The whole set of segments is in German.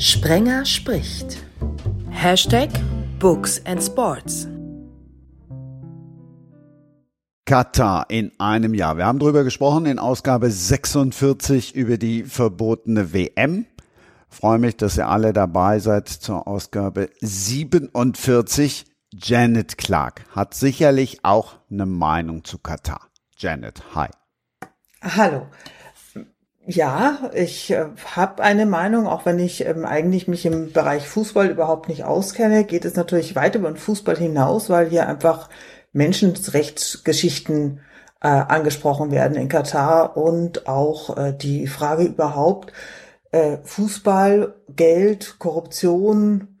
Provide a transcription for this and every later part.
Sprenger spricht. Hashtag Books and Sports. Katar in einem Jahr. Wir haben darüber gesprochen in Ausgabe 46 über die verbotene WM. freue mich, dass ihr alle dabei seid zur Ausgabe 47. Janet Clark hat sicherlich auch eine Meinung zu Katar. Janet, hi. Hallo. Ja, ich äh, habe eine Meinung, auch wenn ich ähm, eigentlich mich im Bereich Fußball überhaupt nicht auskenne, geht es natürlich weit über den Fußball hinaus, weil hier einfach Menschenrechtsgeschichten äh, angesprochen werden in Katar und auch äh, die Frage überhaupt äh, Fußball, Geld, Korruption,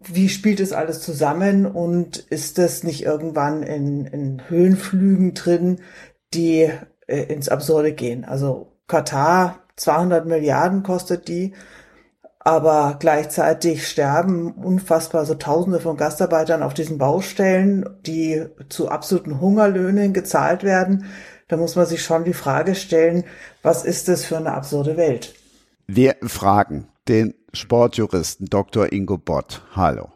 wie spielt es alles zusammen und ist das nicht irgendwann in, in Höhenflügen drin, die äh, ins Absurde gehen? Also Katar 200 Milliarden kostet die, aber gleichzeitig sterben unfassbar so Tausende von Gastarbeitern auf diesen Baustellen, die zu absoluten Hungerlöhnen gezahlt werden. Da muss man sich schon die Frage stellen, was ist das für eine absurde Welt? Wir fragen den Sportjuristen Dr. Ingo Bott. Hallo.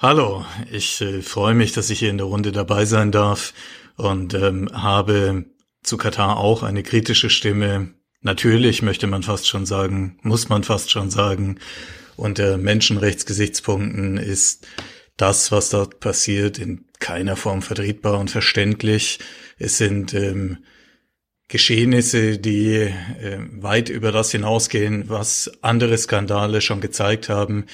Hallo, ich äh, freue mich, dass ich hier in der Runde dabei sein darf und ähm, habe zu Katar auch eine kritische Stimme. Natürlich möchte man fast schon sagen, muss man fast schon sagen, unter Menschenrechtsgesichtspunkten ist das, was dort passiert, in keiner Form vertretbar und verständlich. Es sind ähm, Geschehnisse, die äh, weit über das hinausgehen, was andere Skandale schon gezeigt haben.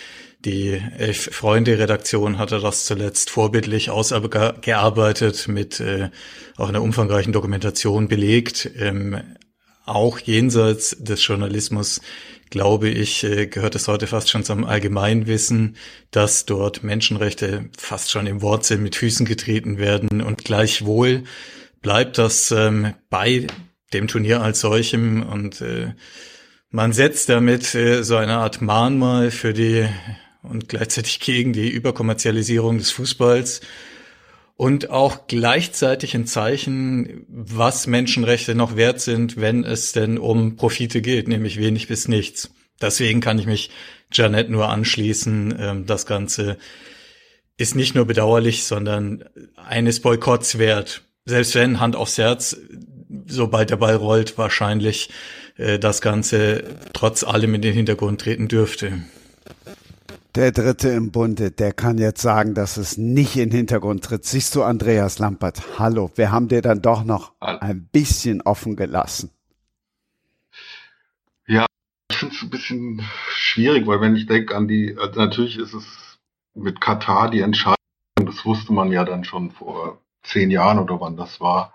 Die Elf-Freunde-Redaktion hatte das zuletzt vorbildlich ausgearbeitet, mit äh, auch einer umfangreichen Dokumentation belegt. Ähm, auch jenseits des Journalismus, glaube ich, äh, gehört es heute fast schon zum Allgemeinwissen, dass dort Menschenrechte fast schon im Wortsinn mit Füßen getreten werden und gleichwohl bleibt das ähm, bei dem Turnier als solchem und äh, man setzt damit äh, so eine Art Mahnmal für die und gleichzeitig gegen die Überkommerzialisierung des Fußballs und auch gleichzeitig ein Zeichen, was Menschenrechte noch wert sind, wenn es denn um Profite geht, nämlich wenig bis nichts. Deswegen kann ich mich Janet nur anschließen. Ähm, das Ganze ist nicht nur bedauerlich, sondern eines Boykotts wert. Selbst wenn, Hand aufs Herz, sobald der Ball rollt, wahrscheinlich äh, das Ganze trotz allem in den Hintergrund treten dürfte. Der Dritte im Bunde, der kann jetzt sagen, dass es nicht in den Hintergrund tritt. Siehst du, Andreas Lampert, hallo, wir haben dir dann doch noch ein bisschen offen gelassen. Ja, ich finde es ein bisschen schwierig, weil wenn ich denke an die, also natürlich ist es mit Katar die Entscheidung, das wusste man ja dann schon vor zehn Jahren oder wann das war,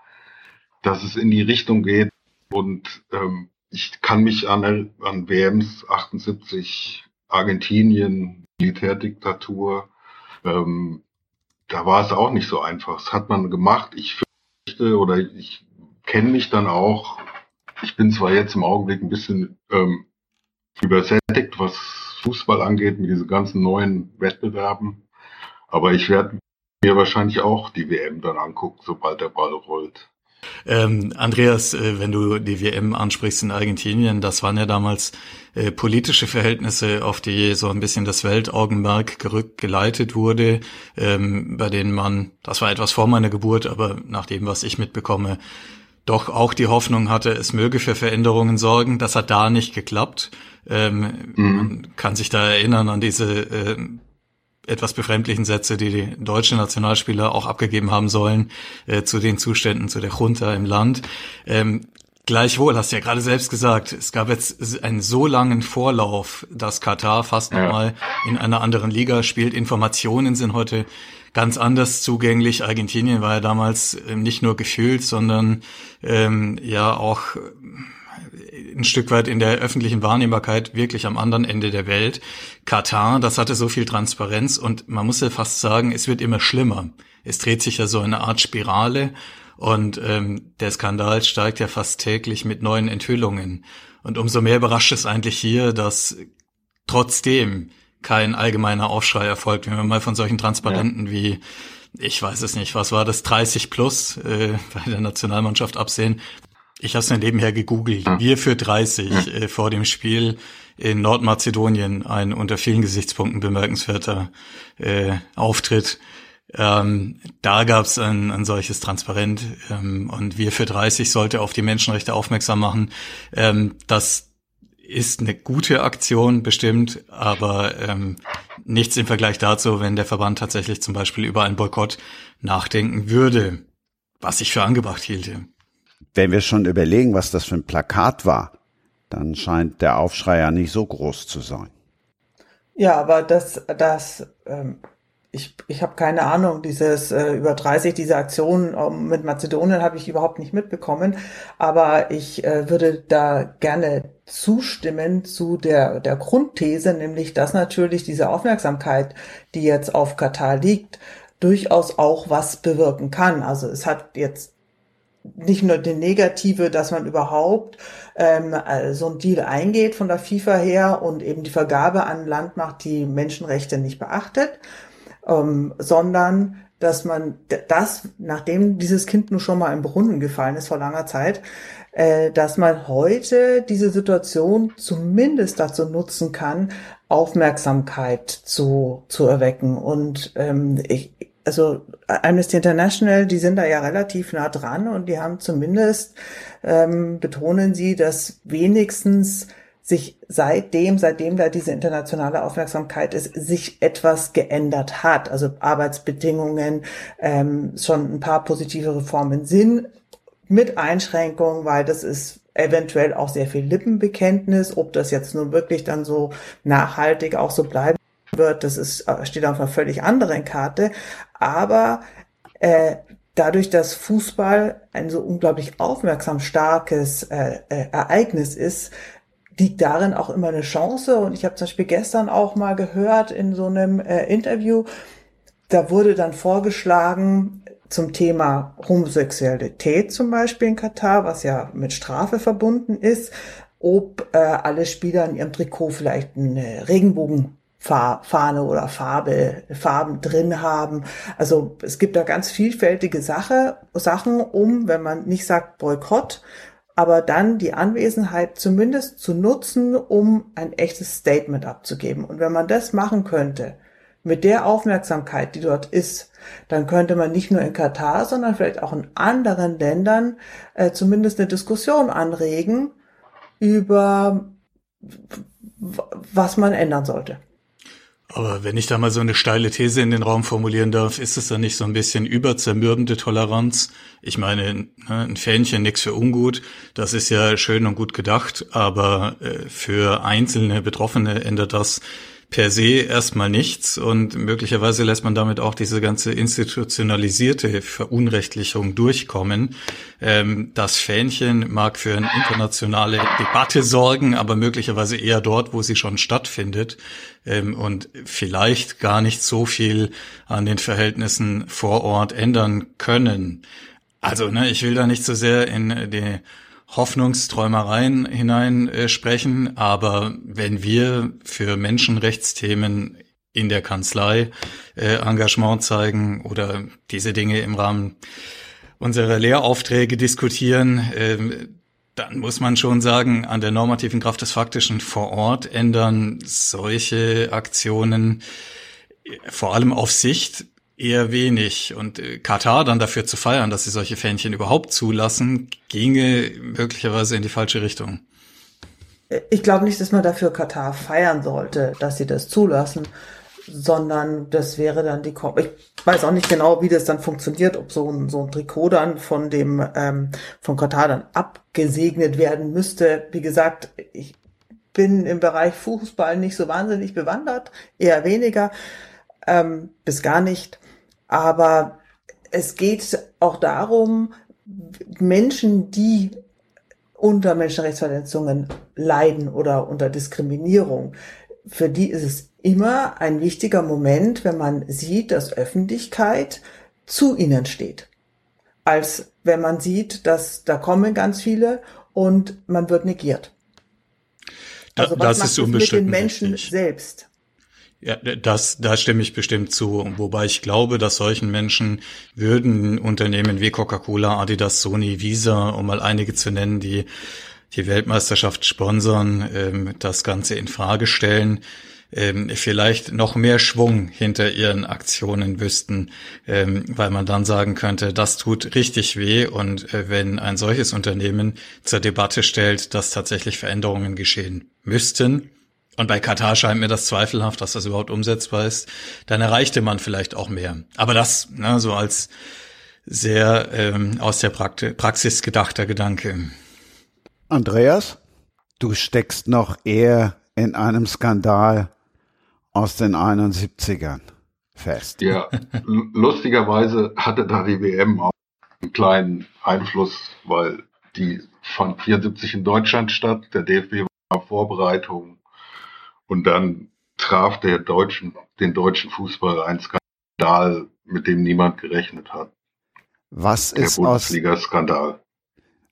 dass es in die Richtung geht und ähm, ich kann mich an, an WMs 78 Argentinien, Militärdiktatur. Ähm, da war es auch nicht so einfach. Das hat man gemacht. Ich fürchte oder ich kenne mich dann auch. Ich bin zwar jetzt im Augenblick ein bisschen ähm, übersättigt, was Fußball angeht, mit diesen ganzen neuen Wettbewerben. Aber ich werde mir wahrscheinlich auch die WM dann angucken, sobald der Ball rollt. Ähm, Andreas, äh, wenn du die WM ansprichst in Argentinien, das waren ja damals äh, politische Verhältnisse, auf die so ein bisschen das Weltaugenmerk gerückt geleitet wurde, ähm, bei denen man, das war etwas vor meiner Geburt, aber nach dem, was ich mitbekomme, doch auch die Hoffnung hatte, es möge für Veränderungen sorgen. Das hat da nicht geklappt. Ähm, mhm. Man kann sich da erinnern an diese äh, etwas befremdlichen Sätze, die die deutschen Nationalspieler auch abgegeben haben sollen äh, zu den Zuständen, zu der Junta im Land. Ähm, Gleichwohl, hast du ja gerade selbst gesagt, es gab jetzt einen so langen Vorlauf, dass Katar fast ja. nochmal in einer anderen Liga spielt. Informationen sind heute ganz anders zugänglich. Argentinien war ja damals ähm, nicht nur gefühlt, sondern ähm, ja auch ein Stück weit in der öffentlichen Wahrnehmbarkeit wirklich am anderen Ende der Welt. Katar, das hatte so viel Transparenz und man muss ja fast sagen, es wird immer schlimmer. Es dreht sich ja so eine Art Spirale und ähm, der Skandal steigt ja fast täglich mit neuen Enthüllungen. Und umso mehr überrascht es eigentlich hier, dass trotzdem kein allgemeiner Aufschrei erfolgt, wenn wir mal von solchen Transparenten ja. wie ich weiß es nicht, was war das, 30 plus äh, bei der Nationalmannschaft absehen. Ich habe es mir nebenher gegoogelt. Wir für 30 äh, vor dem Spiel in Nordmazedonien ein unter vielen Gesichtspunkten bemerkenswerter äh, Auftritt. Ähm, da gab es ein, ein solches Transparent ähm, und wir für 30 sollte auf die Menschenrechte aufmerksam machen. Ähm, das ist eine gute Aktion bestimmt, aber ähm, nichts im Vergleich dazu, wenn der Verband tatsächlich zum Beispiel über einen Boykott nachdenken würde, was ich für angebracht hielte. Wenn wir schon überlegen, was das für ein Plakat war, dann scheint der Aufschrei ja nicht so groß zu sein. Ja, aber das, das, ähm, ich, ich habe keine Ahnung, dieses äh, über 30, diese Aktion ähm, mit Mazedonien habe ich überhaupt nicht mitbekommen, aber ich äh, würde da gerne zustimmen zu der, der Grundthese, nämlich dass natürlich diese Aufmerksamkeit, die jetzt auf Katar liegt, durchaus auch was bewirken kann. Also es hat jetzt nicht nur die Negative, dass man überhaupt ähm, so ein Deal eingeht von der FIFA her und eben die Vergabe an Land macht, die Menschenrechte nicht beachtet, ähm, sondern dass man das, nachdem dieses Kind nun schon mal im Brunnen gefallen ist vor langer Zeit, äh, dass man heute diese Situation zumindest dazu nutzen kann, Aufmerksamkeit zu, zu erwecken. Und ähm, ich, also Amnesty International, die sind da ja relativ nah dran und die haben zumindest, ähm, betonen sie, dass wenigstens sich seitdem, seitdem da diese internationale Aufmerksamkeit ist, sich etwas geändert hat. Also Arbeitsbedingungen, ähm, schon ein paar positive Reformen sind mit Einschränkungen, weil das ist eventuell auch sehr viel Lippenbekenntnis. Ob das jetzt nun wirklich dann so nachhaltig auch so bleiben wird, das ist, steht auf einer völlig anderen Karte. Aber äh, dadurch, dass Fußball ein so unglaublich aufmerksam starkes äh, äh, Ereignis ist, liegt darin auch immer eine Chance. Und ich habe zum Beispiel gestern auch mal gehört in so einem äh, Interview, da wurde dann vorgeschlagen zum Thema Homosexualität zum Beispiel in Katar, was ja mit Strafe verbunden ist, ob äh, alle Spieler in ihrem Trikot vielleicht eine Regenbogenfahne oder Farbe, Farben drin haben. Also es gibt da ganz vielfältige Sache, Sachen, um, wenn man nicht sagt Boykott, aber dann die Anwesenheit zumindest zu nutzen, um ein echtes Statement abzugeben. Und wenn man das machen könnte, mit der Aufmerksamkeit, die dort ist, dann könnte man nicht nur in Katar, sondern vielleicht auch in anderen Ländern äh, zumindest eine Diskussion anregen über was man ändern sollte. Aber wenn ich da mal so eine steile These in den Raum formulieren darf, ist es dann nicht so ein bisschen überzermürbende Toleranz? Ich meine, ne, ein Fähnchen nix für ungut, das ist ja schön und gut gedacht, aber äh, für einzelne Betroffene ändert das per se erstmal nichts und möglicherweise lässt man damit auch diese ganze institutionalisierte Verunrechtlichung durchkommen. Ähm, das Fähnchen mag für eine internationale Debatte sorgen, aber möglicherweise eher dort, wo sie schon stattfindet ähm, und vielleicht gar nicht so viel an den Verhältnissen vor Ort ändern können. Also, ne, ich will da nicht so sehr in die Hoffnungsträumereien hinein äh, sprechen, aber wenn wir für Menschenrechtsthemen in der Kanzlei äh, Engagement zeigen oder diese Dinge im Rahmen unserer Lehraufträge diskutieren, äh, dann muss man schon sagen, an der normativen Kraft des Faktischen vor Ort ändern solche Aktionen äh, vor allem auf Sicht eher wenig. Und äh, Katar dann dafür zu feiern, dass sie solche Fähnchen überhaupt zulassen, ginge möglicherweise in die falsche Richtung. Ich glaube nicht, dass man dafür Katar feiern sollte, dass sie das zulassen, sondern das wäre dann die Ko ich weiß auch nicht genau, wie das dann funktioniert, ob so ein, so ein Trikot dann von dem ähm, von Katar dann abgesegnet werden müsste. Wie gesagt, ich bin im Bereich Fußball nicht so wahnsinnig bewandert, eher weniger ähm, bis gar nicht. Aber es geht auch darum, Menschen, die unter Menschenrechtsverletzungen leiden oder unter Diskriminierung, für die ist es immer ein wichtiger Moment, wenn man sieht, dass Öffentlichkeit zu ihnen steht. Als wenn man sieht, dass da kommen ganz viele und man wird negiert. Also was das macht ist es mit den Menschen richtig. selbst? Ja, das, da stimme ich bestimmt zu. Wobei ich glaube, dass solchen Menschen würden Unternehmen wie Coca-Cola, Adidas, Sony, Visa, um mal einige zu nennen, die die Weltmeisterschaft sponsern, ähm, das Ganze in Frage stellen ähm, vielleicht noch mehr Schwung hinter ihren Aktionen wüssten, ähm, weil man dann sagen könnte, das tut richtig weh und äh, wenn ein solches Unternehmen zur Debatte stellt, dass tatsächlich Veränderungen geschehen müssten, und bei Katar scheint mir das zweifelhaft, dass das überhaupt umsetzbar ist, dann erreichte man vielleicht auch mehr. Aber das, ne, so als sehr ähm, aus der Praxis gedachter Gedanke. Andreas, du steckst noch eher in einem Skandal aus den 71ern fest. Ja, lustigerweise hatte da die WM auch einen kleinen Einfluss, weil die fand 74 in Deutschland statt, der DFB war Vorbereitung und dann traf der deutschen, den deutschen Fußball ein Skandal, mit dem niemand gerechnet hat. Was der ist Bundesliga-Skandal.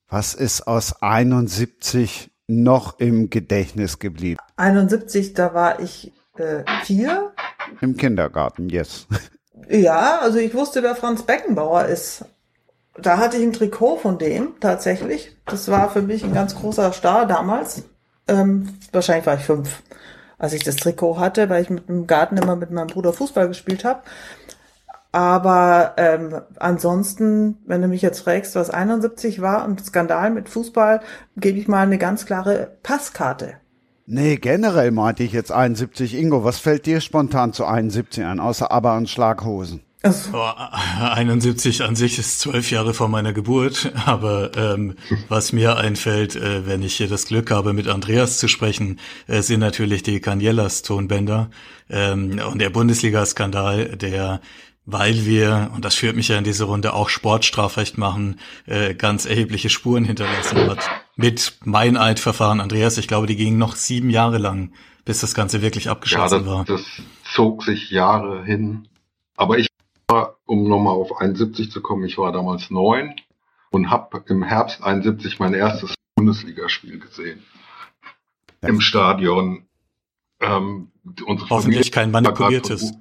Was ist aus 71 noch im Gedächtnis geblieben? 71, da war ich äh, vier. Im Kindergarten, yes. Ja, also ich wusste, wer Franz Beckenbauer ist. Da hatte ich ein Trikot von dem tatsächlich. Das war für mich ein ganz großer Star damals. Ähm, wahrscheinlich war ich fünf, als ich das Trikot hatte, weil ich mit dem Garten immer mit meinem Bruder Fußball gespielt habe. Aber ähm, ansonsten, wenn du mich jetzt fragst, was 71 war und Skandal mit Fußball, gebe ich mal eine ganz klare Passkarte. Nee, generell meinte ich jetzt 71. Ingo, was fällt dir spontan zu 71 ein, außer Aber und Schlaghosen? Also. Oh, 71 an sich ist zwölf Jahre vor meiner Geburt, aber ähm, was mir einfällt, äh, wenn ich hier das Glück habe, mit Andreas zu sprechen, äh, sind natürlich die Canielas Tonbänder ähm, und der Bundesliga-Skandal, der weil wir, und das führt mich ja in diese Runde, auch Sportstrafrecht machen, äh, ganz erhebliche Spuren hinterlassen hat. Mit Meineidverfahren, Andreas, ich glaube, die gingen noch sieben Jahre lang, bis das Ganze wirklich abgeschlossen ja, das, war. Das zog sich Jahre hin. Aber ich um nochmal auf 71 zu kommen, ich war damals neun und habe im Herbst 71 mein erstes Bundesligaspiel gesehen. Im Stadion ähm, Hoffentlich kein manipuliertes.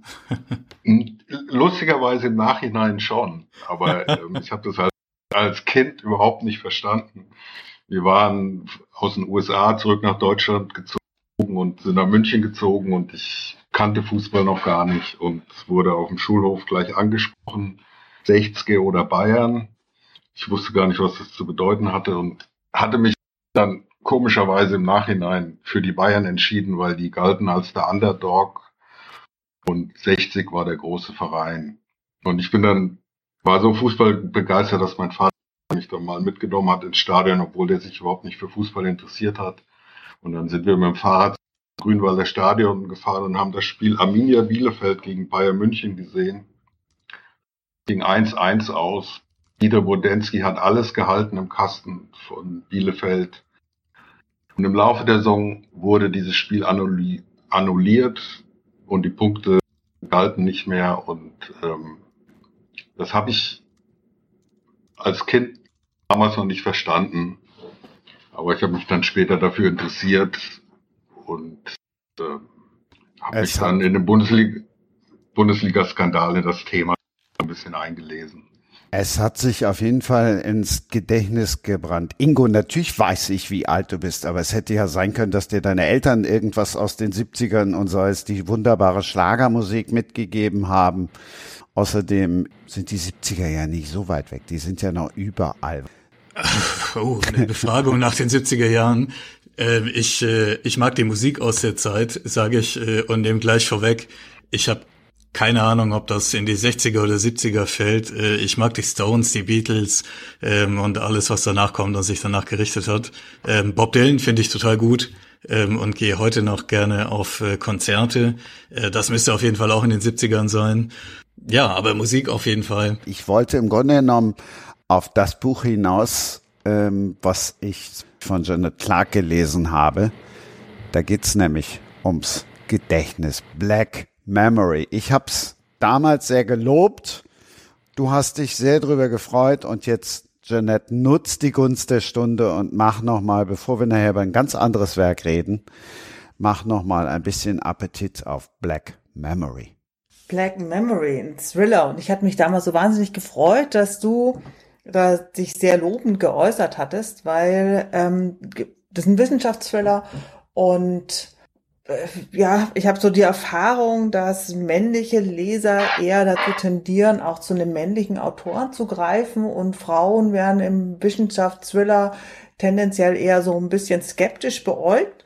Lustigerweise im Nachhinein schon, aber ähm, ich habe das halt als Kind überhaupt nicht verstanden. Wir waren aus den USA zurück nach Deutschland gezogen und sind nach München gezogen und ich kannte Fußball noch gar nicht und wurde auf dem Schulhof gleich angesprochen, 60 oder Bayern. Ich wusste gar nicht, was das zu bedeuten hatte und hatte mich dann komischerweise im Nachhinein für die Bayern entschieden, weil die galten als der Underdog und 60 war der große Verein. Und ich bin dann, war so Fußball begeistert, dass mein Vater mich dann mal mitgenommen hat ins Stadion, obwohl der sich überhaupt nicht für Fußball interessiert hat. Und dann sind wir mit dem Fahrrad Grünwalder Stadion gefahren und haben das Spiel Arminia Bielefeld gegen Bayern München gesehen. Ging 1-1 aus. Dieter Bodensky hat alles gehalten im Kasten von Bielefeld. Und im Laufe der Saison wurde dieses Spiel annulliert und die Punkte galten nicht mehr. Und ähm, das habe ich als Kind damals noch nicht verstanden. Aber ich habe mich dann später dafür interessiert und äh, habe mich dann in den Bundesliga Bundesliga-Skandal in das Thema ein bisschen eingelesen. Es hat sich auf jeden Fall ins Gedächtnis gebrannt. Ingo, natürlich weiß ich, wie alt du bist, aber es hätte ja sein können, dass dir deine Eltern irgendwas aus den 70ern und sei es die wunderbare Schlagermusik mitgegeben haben. Außerdem sind die 70er ja nicht so weit weg, die sind ja noch überall. Oh, eine Befragung nach den 70er Jahren. Äh, ich, äh, ich mag die Musik aus der Zeit, sage ich äh, und nehme gleich vorweg. Ich habe keine Ahnung, ob das in die 60er oder 70er fällt. Äh, ich mag die Stones, die Beatles ähm, und alles, was danach kommt und sich danach gerichtet hat. Ähm, Bob Dylan finde ich total gut ähm, und gehe heute noch gerne auf äh, Konzerte. Äh, das müsste auf jeden Fall auch in den 70ern sein. Ja, aber Musik auf jeden Fall. Ich wollte im Grunde genommen auf das Buch hinaus, ähm, was ich von Janet Clark gelesen habe. Da geht's nämlich ums Gedächtnis. Black Memory. Ich habe es damals sehr gelobt. Du hast dich sehr drüber gefreut und jetzt, Jeanette, nutz die Gunst der Stunde und mach nochmal, bevor wir nachher über ein ganz anderes Werk reden, mach nochmal ein bisschen Appetit auf Black Memory. Black Memory, ein Thriller. Und ich hatte mich damals so wahnsinnig gefreut, dass du da dich sehr lobend geäußert hattest, weil ähm, das ist ein Wissenschaftsthriller und äh, ja, ich habe so die Erfahrung, dass männliche Leser eher dazu tendieren, auch zu einem männlichen Autor zu greifen und Frauen werden im Wissenschaftsthriller tendenziell eher so ein bisschen skeptisch beäugt.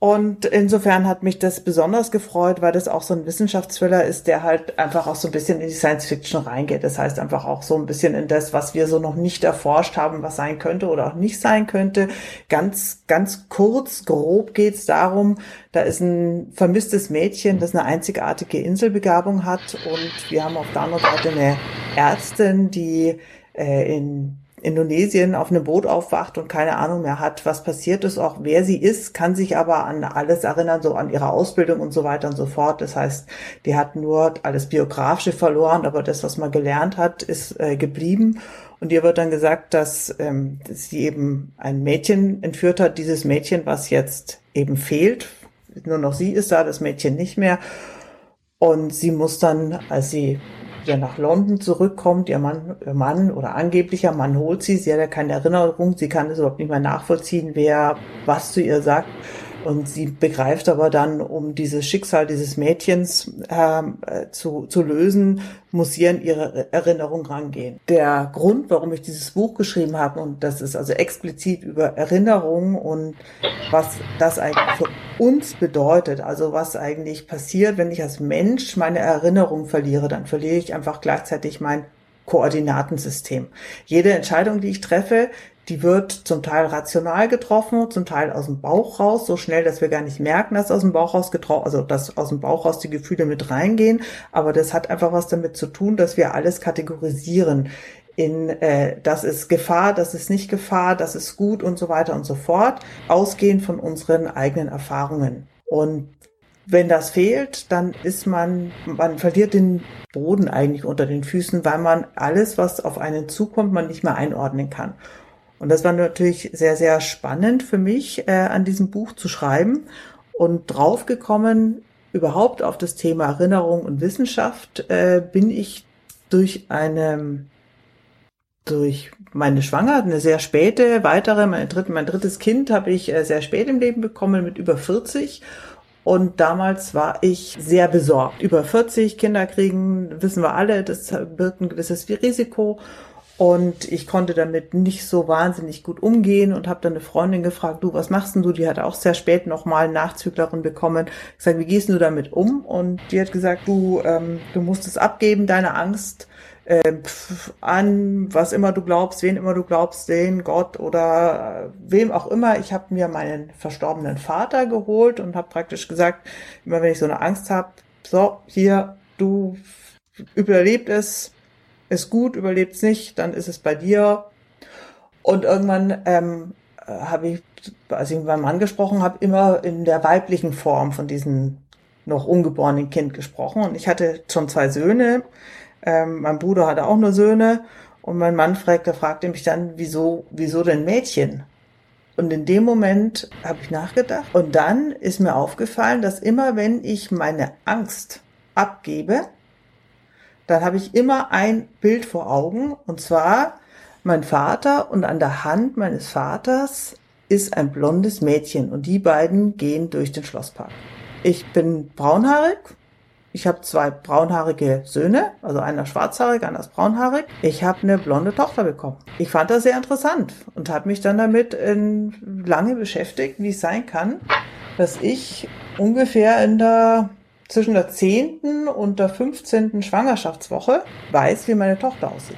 Und insofern hat mich das besonders gefreut, weil das auch so ein Wissenschaftsthriller ist, der halt einfach auch so ein bisschen in die Science Fiction reingeht. Das heißt einfach auch so ein bisschen in das, was wir so noch nicht erforscht haben, was sein könnte oder auch nicht sein könnte. Ganz, ganz kurz, grob geht's darum, da ist ein vermisstes Mädchen, das eine einzigartige Inselbegabung hat und wir haben auf der anderen Seite eine Ärztin, die äh, in Indonesien auf einem Boot aufwacht und keine Ahnung mehr hat, was passiert ist, auch wer sie ist, kann sich aber an alles erinnern, so an ihre Ausbildung und so weiter und so fort. Das heißt, die hat nur alles Biografische verloren, aber das, was man gelernt hat, ist äh, geblieben. Und ihr wird dann gesagt, dass, ähm, sie eben ein Mädchen entführt hat, dieses Mädchen, was jetzt eben fehlt. Nur noch sie ist da, das Mädchen nicht mehr. Und sie muss dann, als sie wieder nach London zurückkommt, ihr Mann, ihr Mann oder angeblicher Mann holt sie, sie hat ja keine Erinnerung, sie kann es überhaupt nicht mehr nachvollziehen, wer was zu ihr sagt. Und sie begreift aber dann, um dieses Schicksal dieses Mädchens ähm, äh, zu, zu lösen, muss sie an ihre Erinnerung rangehen. Der Grund, warum ich dieses Buch geschrieben habe, und das ist also explizit über Erinnerungen und was das eigentlich für uns bedeutet, also was eigentlich passiert, wenn ich als Mensch meine Erinnerung verliere, dann verliere ich einfach gleichzeitig mein Koordinatensystem. Jede Entscheidung, die ich treffe, die wird zum Teil rational getroffen, zum Teil aus dem Bauch raus, so schnell, dass wir gar nicht merken, dass aus dem Bauch raus getroffen, also dass aus dem Bauch raus die Gefühle mit reingehen. Aber das hat einfach was damit zu tun, dass wir alles kategorisieren in äh, das ist Gefahr, das ist nicht Gefahr, das ist gut und so weiter und so fort, ausgehend von unseren eigenen Erfahrungen. Und wenn das fehlt, dann ist man, man verliert den Boden eigentlich unter den Füßen, weil man alles, was auf einen zukommt, man nicht mehr einordnen kann. Und das war natürlich sehr, sehr spannend für mich, äh, an diesem Buch zu schreiben und draufgekommen, überhaupt auf das Thema Erinnerung und Wissenschaft, äh, bin ich durch eine, durch meine Schwanger, eine sehr späte, weitere, mein, dritt, mein drittes Kind habe ich äh, sehr spät im Leben bekommen, mit über 40. Und damals war ich sehr besorgt. Über 40 Kinder kriegen, wissen wir alle, das birgt ein gewisses Risiko. Und ich konnte damit nicht so wahnsinnig gut umgehen und habe dann eine Freundin gefragt, du, was machst denn du? Die hat auch sehr spät nochmal Nachzüglerin bekommen. Ich sage, wie gehst du damit um? Und die hat gesagt, du, ähm, du musst es abgeben, deine Angst äh, an, was immer du glaubst, wen immer du glaubst, den Gott oder äh, wem auch immer. Ich habe mir meinen verstorbenen Vater geholt und habe praktisch gesagt, immer wenn ich so eine Angst habe, so, hier, du überlebt es, ist gut, überlebt es nicht, dann ist es bei dir. Und irgendwann ähm, habe ich, als ich mit meinem Mann gesprochen habe, immer in der weiblichen Form von diesem noch ungeborenen Kind gesprochen. Und ich hatte schon zwei Söhne. Ähm, mein Bruder hatte auch nur Söhne. Und mein Mann fragte, fragte mich dann, wieso, wieso denn Mädchen? Und in dem Moment habe ich nachgedacht. Und dann ist mir aufgefallen, dass immer wenn ich meine Angst abgebe, dann habe ich immer ein Bild vor Augen und zwar mein Vater und an der Hand meines Vaters ist ein blondes Mädchen und die beiden gehen durch den Schlosspark. Ich bin braunhaarig. Ich habe zwei braunhaarige Söhne, also einer schwarzhaarig, einer ist braunhaarig. Ich habe eine blonde Tochter bekommen. Ich fand das sehr interessant und habe mich dann damit in, lange beschäftigt, wie es sein kann, dass ich ungefähr in der zwischen der 10. und der 15. Schwangerschaftswoche weiß, wie meine Tochter aussieht.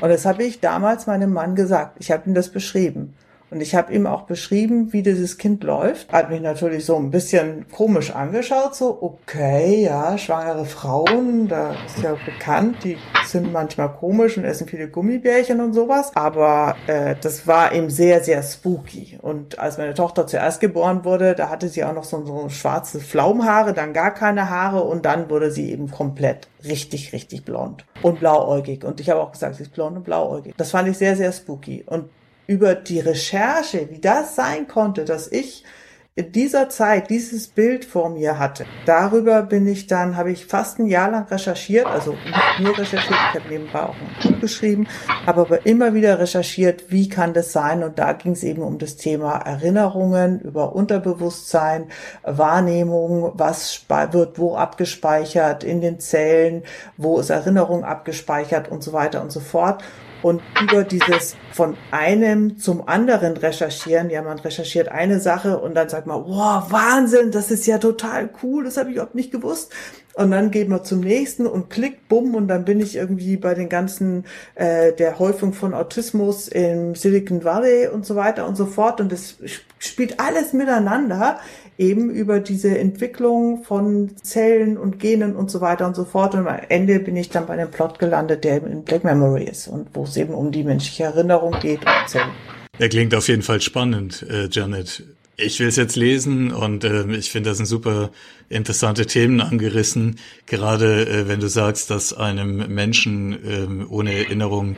Und das habe ich damals meinem Mann gesagt. Ich habe ihm das beschrieben. Und ich habe ihm auch beschrieben, wie dieses Kind läuft. Hat mich natürlich so ein bisschen komisch angeschaut, so, okay, ja, schwangere Frauen, da ist ja bekannt, die sind manchmal komisch und essen viele Gummibärchen und sowas. Aber äh, das war eben sehr, sehr spooky. Und als meine Tochter zuerst geboren wurde, da hatte sie auch noch so, so schwarze Pflaumenhaare, dann gar keine Haare und dann wurde sie eben komplett richtig, richtig blond und blauäugig. Und ich habe auch gesagt, sie ist blond und blauäugig. Das fand ich sehr, sehr spooky. Und über die Recherche, wie das sein konnte, dass ich in dieser Zeit dieses Bild vor mir hatte, darüber bin ich dann, habe ich fast ein Jahr lang recherchiert, also nicht nur recherchiert, ich habe nebenbei auch ein Buch geschrieben, habe aber immer wieder recherchiert, wie kann das sein? Und da ging es eben um das Thema Erinnerungen über Unterbewusstsein, Wahrnehmung, was wird wo abgespeichert in den Zellen, wo ist Erinnerung abgespeichert und so weiter und so fort und über dieses von einem zum anderen recherchieren, ja, man recherchiert eine Sache und dann sagt man, wow, Wahnsinn, das ist ja total cool, das habe ich überhaupt nicht gewusst. Und dann geht man zum nächsten und klickt, bumm, und dann bin ich irgendwie bei den ganzen, äh, der Häufung von Autismus im Silicon Valley und so weiter und so fort. Und es spielt alles miteinander eben über diese Entwicklung von Zellen und Genen und so weiter und so fort. Und am Ende bin ich dann bei dem Plot gelandet, der in Black Memory ist und wo es eben um die menschliche Erinnerung geht und Zellen. Er klingt auf jeden Fall spannend, äh, Janet. Ich will es jetzt lesen und äh, ich finde, das sind super interessante Themen angerissen. Gerade äh, wenn du sagst, dass einem Menschen äh, ohne Erinnerung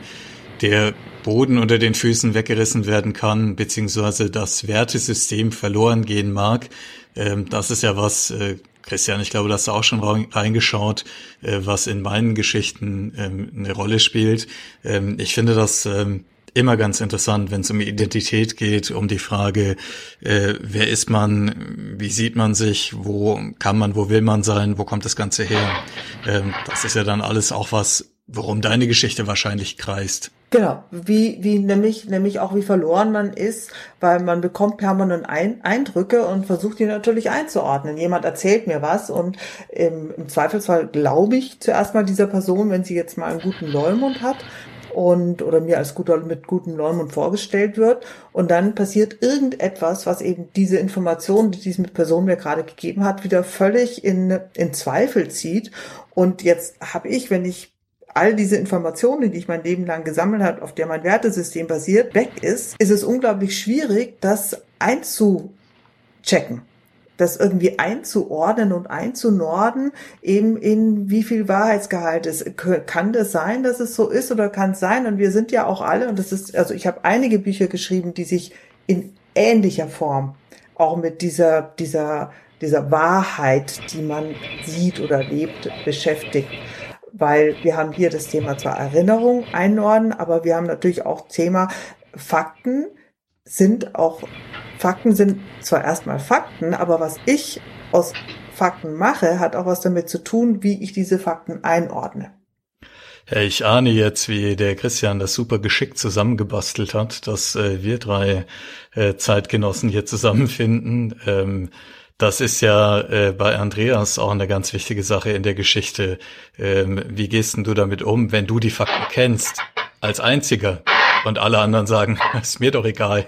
der Boden unter den Füßen weggerissen werden kann, beziehungsweise das Wertesystem verloren gehen mag. Ähm, das ist ja was, äh, Christian, ich glaube, da hast du auch schon reingeschaut, äh, was in meinen Geschichten ähm, eine Rolle spielt. Ähm, ich finde das ähm, immer ganz interessant, wenn es um Identität geht, um die Frage, äh, wer ist man, wie sieht man sich, wo kann man, wo will man sein, wo kommt das Ganze her. Ähm, das ist ja dann alles auch was, worum deine Geschichte wahrscheinlich kreist. Genau, wie, wie nämlich, nämlich auch wie verloren man ist, weil man bekommt permanent ein, Eindrücke und versucht die natürlich einzuordnen. Jemand erzählt mir was und im, im Zweifelsfall glaube ich zuerst mal dieser Person, wenn sie jetzt mal einen guten Leumund hat und oder mir als guter mit gutem Leumund vorgestellt wird. Und dann passiert irgendetwas, was eben diese Information, die diese Person mir gerade gegeben hat, wieder völlig in, in Zweifel zieht. Und jetzt habe ich, wenn ich all diese Informationen, die ich mein Leben lang gesammelt habe, auf der mein Wertesystem basiert, weg ist, ist es unglaublich schwierig, das einzuchecken das irgendwie einzuordnen und einzunorden, eben in wie viel Wahrheitsgehalt ist. Kann das sein, dass es so ist oder kann es sein? Und wir sind ja auch alle, und das ist, also ich habe einige Bücher geschrieben, die sich in ähnlicher Form auch mit dieser, dieser, dieser Wahrheit, die man sieht oder lebt, beschäftigt weil wir haben hier das Thema zwar Erinnerung einordnen, aber wir haben natürlich auch Thema Fakten sind auch, Fakten sind zwar erstmal Fakten, aber was ich aus Fakten mache, hat auch was damit zu tun, wie ich diese Fakten einordne. Ich ahne jetzt, wie der Christian das super geschickt zusammengebastelt hat, dass äh, wir drei äh, Zeitgenossen hier zusammenfinden. Ähm, das ist ja äh, bei Andreas auch eine ganz wichtige Sache in der Geschichte. Ähm, wie gehst denn du damit um, wenn du die Fakten kennst, als einziger? Und alle anderen sagen, ist mir doch egal,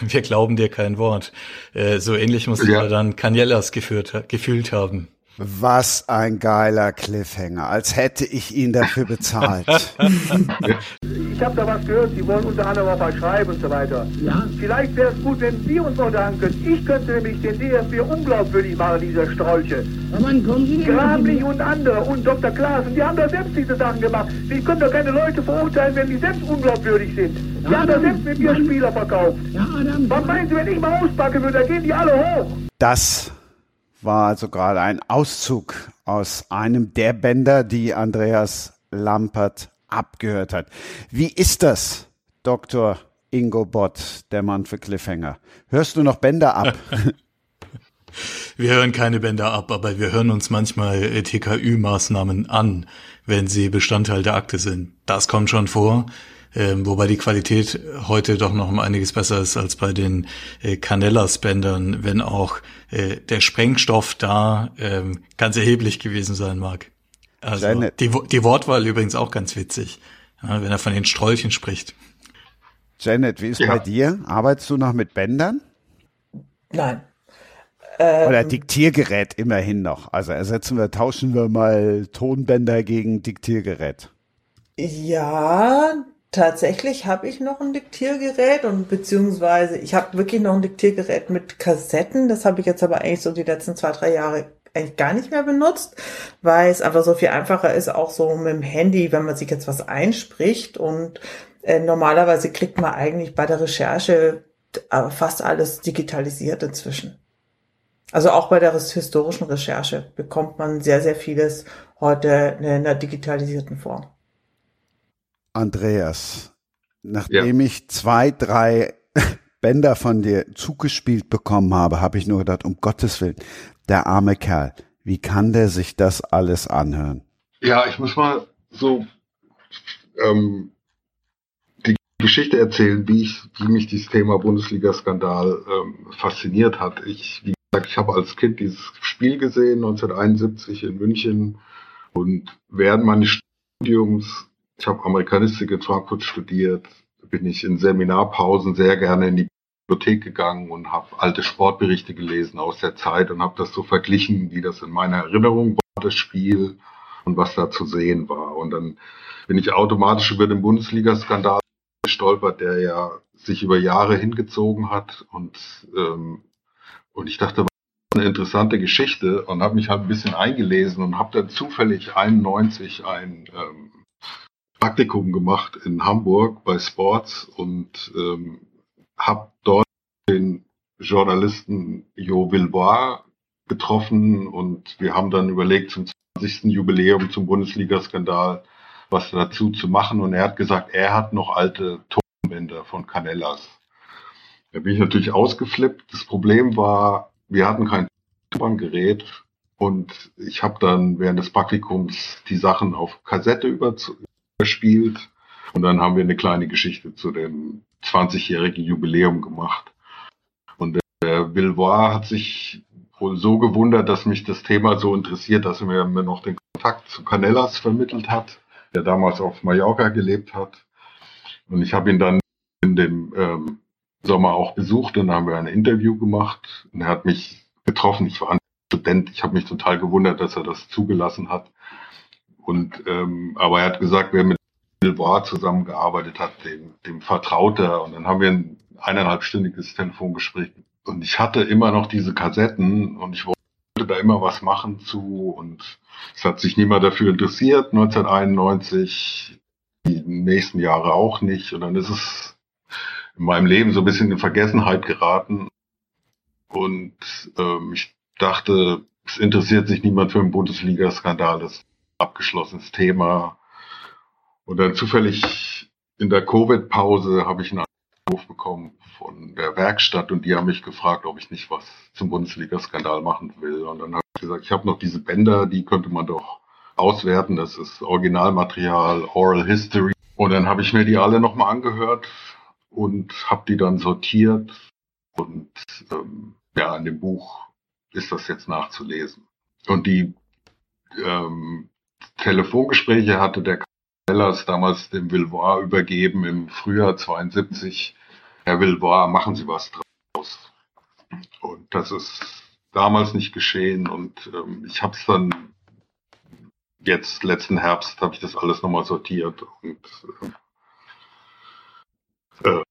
wir glauben dir kein Wort. Äh, so ähnlich muss ja. dann Canellas geführt, gefühlt haben. Was ein geiler Cliffhanger, als hätte ich ihn dafür bezahlt. ich habe da was gehört, Sie wollen unter anderem auch mal schreiben und so weiter. Ja? Vielleicht wäre es gut, wenn Sie uns unterhalten könnten. Ich könnte nämlich den DFB unglaubwürdig machen, dieser Strolche. Ja, wann kommen Sie denn Grablich und andere und Dr. Klaas, und die haben da selbst diese Sachen gemacht. Sie können doch keine Leute verurteilen, wenn die selbst unglaubwürdig sind. Die ja, haben da selbst mit mir Spieler verkauft. Ja, Adam, Was meinen Sie, wenn ich mal auspacke würde, da gehen die alle hoch. Das war also gerade ein Auszug aus einem der Bänder, die Andreas Lampert abgehört hat. Wie ist das, Dr. Ingo Bott, der Mann für Cliffhanger? Hörst du noch Bänder ab? Wir hören keine Bänder ab, aber wir hören uns manchmal TKÜ-Maßnahmen an, wenn sie Bestandteil der Akte sind. Das kommt schon vor ähm, wobei die Qualität heute doch noch um einiges besser ist als bei den äh, Canella-Spendern, wenn auch äh, der Sprengstoff da ähm, ganz erheblich gewesen sein mag. Also die, die Wortwahl übrigens auch ganz witzig, ja, wenn er von den Strolchen spricht. Janet, wie ist ja. bei dir? Arbeitest du noch mit Bändern? Nein. Oder ähm, Diktiergerät immerhin noch. Also ersetzen wir, tauschen wir mal Tonbänder gegen Diktiergerät. Ja, tatsächlich habe ich noch ein Diktiergerät und beziehungsweise ich habe wirklich noch ein Diktiergerät mit Kassetten. Das habe ich jetzt aber eigentlich so die letzten zwei, drei Jahre eigentlich gar nicht mehr benutzt, weil es einfach so viel einfacher ist, auch so mit dem Handy, wenn man sich jetzt was einspricht und äh, normalerweise kriegt man eigentlich bei der Recherche äh, fast alles digitalisiert inzwischen. Also auch bei der historischen Recherche bekommt man sehr, sehr vieles heute in einer digitalisierten Form. Andreas, nachdem ja. ich zwei, drei Bänder von dir zugespielt bekommen habe, habe ich nur gedacht, um Gottes Willen, der arme Kerl, wie kann der sich das alles anhören? Ja, ich muss mal so ähm, die Geschichte erzählen, wie ich, wie mich dieses Thema Bundesliga-Skandal ähm, fasziniert hat. Ich, wie gesagt, ich habe als Kind dieses Spiel gesehen, 1971 in München und während meines Studiums, ich habe Amerikanistik in Frankfurt studiert, bin ich in Seminarpausen sehr gerne in die Bibliothek gegangen und habe alte Sportberichte gelesen aus der Zeit und habe das so verglichen, wie das in meiner Erinnerung war, das Spiel und was da zu sehen war. Und dann bin ich automatisch über den Bundesliga-Skandal gestolpert, der ja sich über Jahre hingezogen hat und ähm, und ich dachte, eine interessante Geschichte und habe mich halt ein bisschen eingelesen und habe dann zufällig 91 ein ähm, Praktikum gemacht in Hamburg bei Sports und ähm, habe dort den Journalisten Jo Villebois getroffen und wir haben dann überlegt, zum 20. Jubiläum zum Bundesliga-Skandal was dazu zu machen. Und er hat gesagt, er hat noch alte Tonbänder von Canellas. Da bin ich natürlich ausgeflippt. Das Problem war, wir hatten kein Tonbandgerät und ich habe dann während des Praktikums die Sachen auf Kassette überspielt und dann haben wir eine kleine Geschichte zu dem 20-jährigen Jubiläum gemacht. Und der Villevoix hat sich wohl so gewundert, dass mich das Thema so interessiert, dass er mir noch den Kontakt zu Canellas vermittelt hat, der damals auf Mallorca gelebt hat. Und ich habe ihn dann in dem ähm, Sommer auch besucht und haben wir ein Interview gemacht. Und er hat mich getroffen. Ich war ein Student. Ich habe mich total gewundert, dass er das zugelassen hat. Und ähm, aber er hat gesagt, wer mit Bilbois zusammengearbeitet hat, dem, dem vertraut er. Und dann haben wir ein eineinhalbstündiges Telefongespräch. Und ich hatte immer noch diese Kassetten und ich wollte da immer was machen zu. Und es hat sich niemand dafür interessiert, 1991, die nächsten Jahre auch nicht. Und dann ist es in meinem Leben so ein bisschen in Vergessenheit geraten. Und ähm, ich dachte, es interessiert sich niemand für einen Bundesliga-Skandal. Das abgeschlossenes Thema. Und dann zufällig in der Covid-Pause habe ich einen Anruf bekommen von der Werkstatt und die haben mich gefragt, ob ich nicht was zum Bundesliga-Skandal machen will. Und dann habe ich gesagt, ich habe noch diese Bänder, die könnte man doch auswerten. Das ist Originalmaterial, Oral History. Und dann habe ich mir die alle nochmal angehört und habe die dann sortiert. Und ähm, ja, in dem Buch ist das jetzt nachzulesen. Und die ähm, Telefongespräche hatte der Sellers damals dem Villevoix übergeben im Frühjahr 72. Herr Villevoix, machen Sie was draus. Und das ist damals nicht geschehen und ähm, ich habe es dann jetzt letzten Herbst habe ich das alles nochmal sortiert und äh, äh,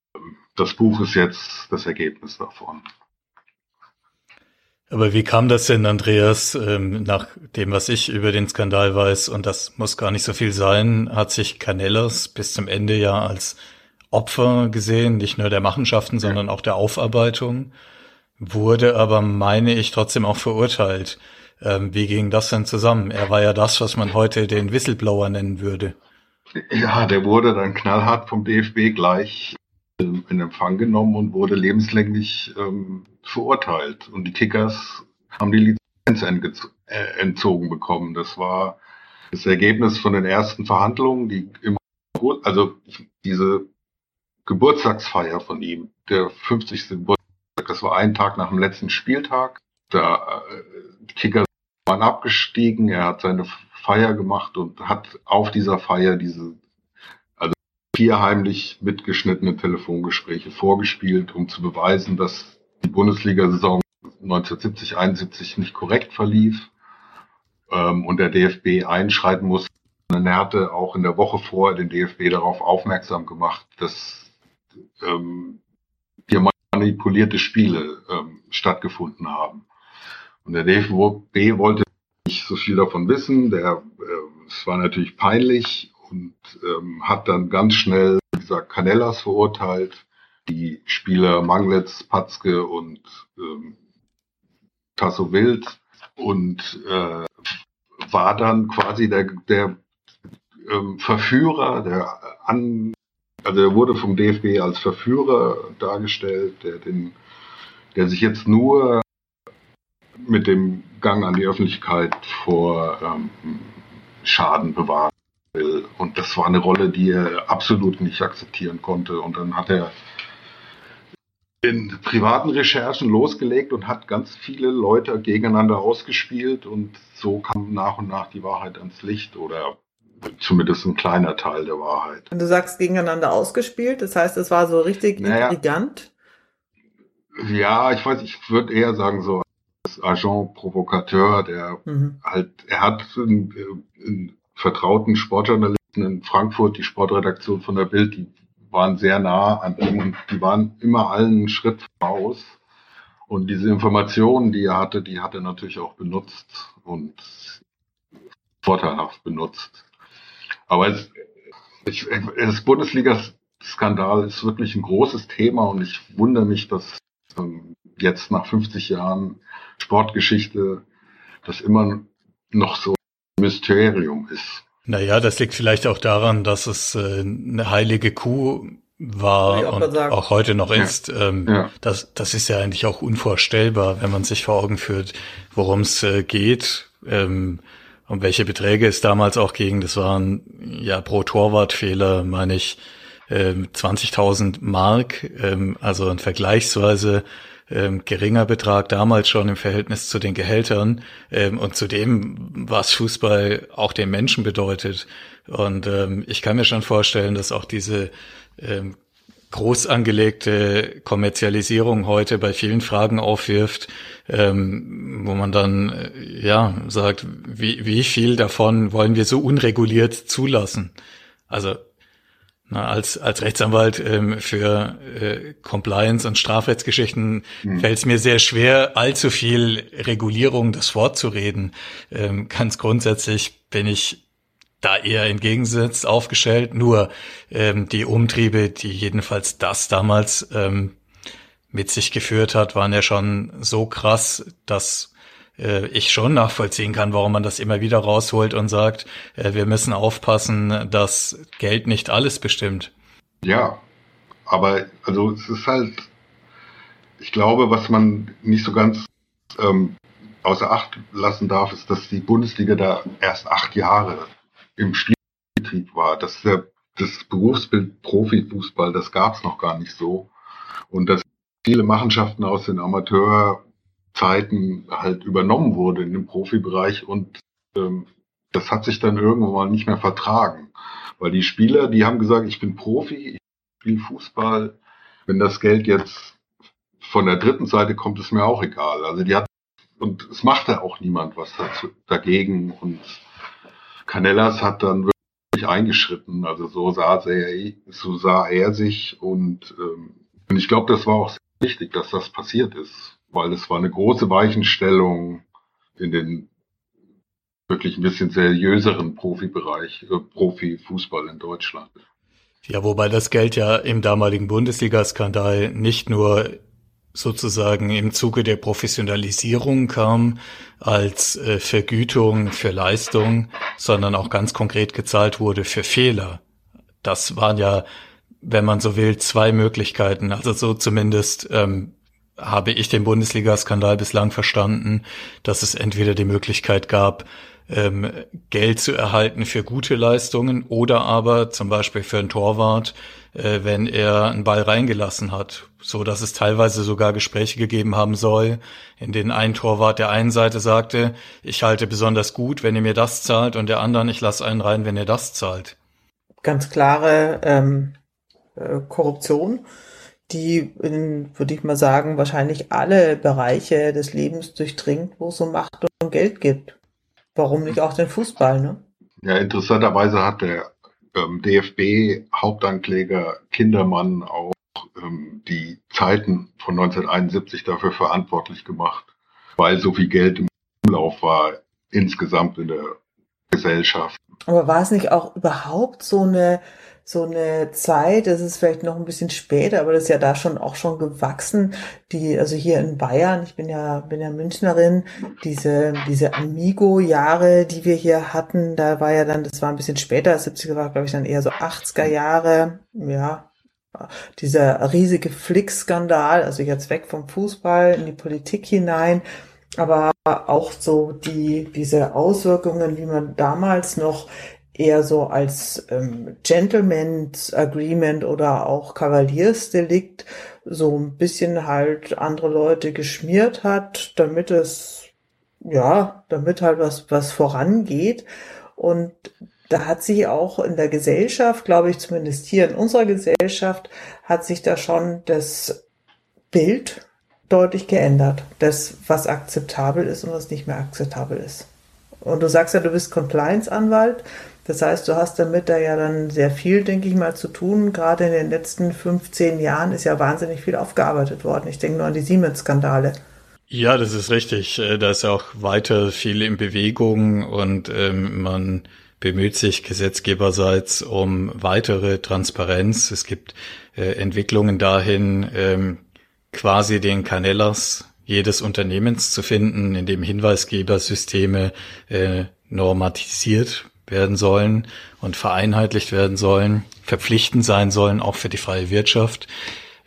das Buch ist jetzt das Ergebnis davon. Aber wie kam das denn, Andreas, ähm, nach dem, was ich über den Skandal weiß, und das muss gar nicht so viel sein, hat sich Canellas bis zum Ende ja als Opfer gesehen, nicht nur der Machenschaften, sondern auch der Aufarbeitung, wurde aber, meine ich, trotzdem auch verurteilt. Ähm, wie ging das denn zusammen? Er war ja das, was man heute den Whistleblower nennen würde. Ja, der wurde dann knallhart vom DFB gleich in Empfang genommen und wurde lebenslänglich ähm, verurteilt. Und die Kickers haben die Lizenz äh, entzogen bekommen. Das war das Ergebnis von den ersten Verhandlungen, die im also diese Geburtstagsfeier von ihm, der 50. Geburtstag, das war ein Tag nach dem letzten Spieltag. Da äh, die Kickers waren abgestiegen, er hat seine Feier gemacht und hat auf dieser Feier diese vier heimlich mitgeschnittene Telefongespräche vorgespielt, um zu beweisen, dass die Bundesliga-Saison 1970, 71 nicht korrekt verlief ähm, und der DFB einschreiten muss. Und er hatte auch in der Woche vorher den DFB darauf aufmerksam gemacht, dass ähm, hier manipulierte Spiele ähm, stattgefunden haben. Und der DFB wollte nicht so viel davon wissen. Der, äh, es war natürlich peinlich und ähm, hat dann ganz schnell, wie gesagt, Canellas verurteilt, die Spieler Manglitz, Patzke und ähm, Tasso Wild und äh, war dann quasi der, der ähm, Verführer, der an, also er wurde vom DFB als Verführer dargestellt, der den, der sich jetzt nur mit dem Gang an die Öffentlichkeit vor ähm, Schaden bewahren will. Und das war eine Rolle, die er absolut nicht akzeptieren konnte. Und dann hat er in privaten Recherchen losgelegt und hat ganz viele Leute gegeneinander ausgespielt und so kam nach und nach die Wahrheit ans Licht oder zumindest ein kleiner Teil der Wahrheit. Und du sagst gegeneinander ausgespielt, das heißt, es war so richtig naja, intrigant? Ja, ich weiß, ich würde eher sagen so als Agent Provocateur, der mhm. halt, er hat einen, einen vertrauten Sportjournalisten in Frankfurt, die Sportredaktion von der Bild, die waren sehr nah an ihm und die waren immer allen einen Schritt voraus. Und diese Informationen, die er hatte, die hat er natürlich auch benutzt und vorteilhaft benutzt. Aber es, ich, das Bundesliga-Skandal ist wirklich ein großes Thema und ich wundere mich, dass ähm, jetzt nach 50 Jahren Sportgeschichte das immer noch so ein Mysterium ist. Naja, das liegt vielleicht auch daran, dass es äh, eine heilige Kuh war und sagen. auch heute noch ist. Ja. Ähm, ja. Das, das ist ja eigentlich auch unvorstellbar, wenn man sich vor Augen führt, worum es äh, geht. Ähm, um welche Beträge es damals auch ging. Das waren ja pro Torwartfehler, meine ich, äh, 20.000 Mark, ähm, also ein vergleichsweise ähm, geringer Betrag damals schon im Verhältnis zu den Gehältern ähm, und zu dem, was Fußball auch den Menschen bedeutet. Und ähm, ich kann mir schon vorstellen, dass auch diese ähm, groß angelegte Kommerzialisierung heute bei vielen Fragen aufwirft, ähm, wo man dann äh, ja sagt, wie, wie viel davon wollen wir so unreguliert zulassen? Also na, als, als Rechtsanwalt ähm, für äh, Compliance und Strafrechtsgeschichten mhm. fällt es mir sehr schwer, allzu viel Regulierung das Wort zu reden. Ähm, ganz grundsätzlich bin ich da eher entgegengesetzt aufgestellt. Nur ähm, die Umtriebe, die jedenfalls das damals ähm, mit sich geführt hat, waren ja schon so krass, dass äh, ich schon nachvollziehen kann, warum man das immer wieder rausholt und sagt, äh, wir müssen aufpassen, dass Geld nicht alles bestimmt. Ja, aber also es ist halt, ich glaube, was man nicht so ganz ähm, außer Acht lassen darf, ist, dass die Bundesliga da erst acht Jahre im Spielbetrieb war. Das, der, das Berufsbild Profifußball, das gab es noch gar nicht so. Und dass viele Machenschaften aus den Amateur Zeiten halt übernommen wurde in dem Profibereich und ähm, das hat sich dann irgendwann mal nicht mehr vertragen. Weil die Spieler, die haben gesagt, ich bin Profi, ich spiele Fußball. Wenn das Geld jetzt von der dritten Seite kommt, ist mir auch egal. Also die hat, und es machte auch niemand was dazu, dagegen. Und Canellas hat dann wirklich eingeschritten. Also so sah er, so sah er sich und, ähm, und ich glaube, das war auch sehr wichtig, dass das passiert ist weil es war eine große Weichenstellung in den wirklich ein bisschen seriöseren Profibereich, äh, Profifußball in Deutschland. Ja, wobei das Geld ja im damaligen Bundesliga-Skandal nicht nur sozusagen im Zuge der Professionalisierung kam als äh, Vergütung für Leistung, sondern auch ganz konkret gezahlt wurde für Fehler. Das waren ja, wenn man so will, zwei Möglichkeiten. Also so zumindest ähm, habe ich den Bundesliga-Skandal bislang verstanden, dass es entweder die Möglichkeit gab, ähm, Geld zu erhalten für gute Leistungen oder aber zum Beispiel für einen Torwart, äh, wenn er einen Ball reingelassen hat, so dass es teilweise sogar Gespräche gegeben haben soll, in denen ein Torwart der einen Seite sagte, ich halte besonders gut, wenn ihr mir das zahlt, und der anderen, ich lasse einen rein, wenn ihr das zahlt. Ganz klare ähm, äh, Korruption die, würde ich mal sagen, wahrscheinlich alle Bereiche des Lebens durchdringt, wo es um Macht und Geld gibt. Warum nicht auch den Fußball, ne? Ja, interessanterweise hat der ähm, DFB-Hauptankläger Kindermann auch ähm, die Zeiten von 1971 dafür verantwortlich gemacht, weil so viel Geld im Umlauf war insgesamt in der Gesellschaft. Aber war es nicht auch überhaupt so eine so eine Zeit, das ist vielleicht noch ein bisschen später, aber das ist ja da schon auch schon gewachsen. Die, also hier in Bayern, ich bin ja, bin ja Münchnerin, diese, diese Amigo-Jahre, die wir hier hatten, da war ja dann, das war ein bisschen später, 70er war, glaube ich, dann eher so 80er Jahre, ja, dieser riesige Flick-Skandal, also jetzt weg vom Fußball in die Politik hinein, aber auch so die, diese Auswirkungen, wie man damals noch eher so als ähm, Gentleman's Agreement oder auch Kavaliersdelikt so ein bisschen halt andere Leute geschmiert hat, damit es, ja, damit halt was, was vorangeht. Und da hat sich auch in der Gesellschaft, glaube ich, zumindest hier in unserer Gesellschaft, hat sich da schon das Bild deutlich geändert. Das, was akzeptabel ist und was nicht mehr akzeptabel ist. Und du sagst ja, du bist Compliance-Anwalt. Das heißt, du hast damit da ja dann sehr viel, denke ich mal, zu tun. Gerade in den letzten 15 Jahren ist ja wahnsinnig viel aufgearbeitet worden. Ich denke nur an die Siemens-Skandale. Ja, das ist richtig. Äh, da ist auch weiter viel in Bewegung und ähm, man bemüht sich gesetzgeberseits um weitere Transparenz. Es gibt äh, Entwicklungen dahin, ähm, quasi den Canellas jedes Unternehmens zu finden, in dem Hinweisgebersysteme äh, normatisiert werden sollen und vereinheitlicht werden sollen, verpflichtend sein sollen, auch für die freie Wirtschaft.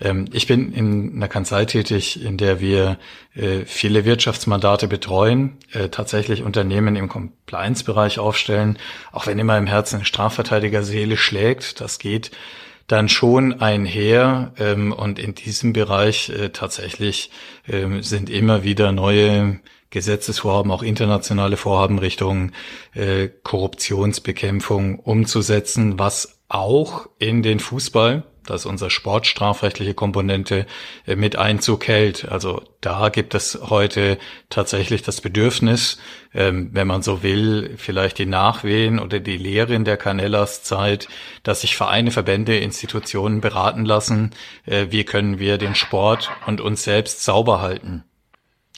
Ähm, ich bin in einer Kanzlei tätig, in der wir äh, viele Wirtschaftsmandate betreuen, äh, tatsächlich Unternehmen im Compliance-Bereich aufstellen, auch wenn immer im Herzen Strafverteidiger Seele schlägt. Das geht dann schon einher ähm, und in diesem Bereich äh, tatsächlich ähm, sind immer wieder neue Gesetzesvorhaben, auch internationale Vorhaben Richtung äh, Korruptionsbekämpfung umzusetzen, was auch in den Fußball, das ist unsere sportstrafrechtliche Komponente, äh, mit Einzug hält. Also da gibt es heute tatsächlich das Bedürfnis, ähm, wenn man so will, vielleicht die Nachwehen oder die Lehre in der Canellas-Zeit, dass sich Vereine, Verbände, Institutionen beraten lassen, äh, wie können wir den Sport und uns selbst sauber halten.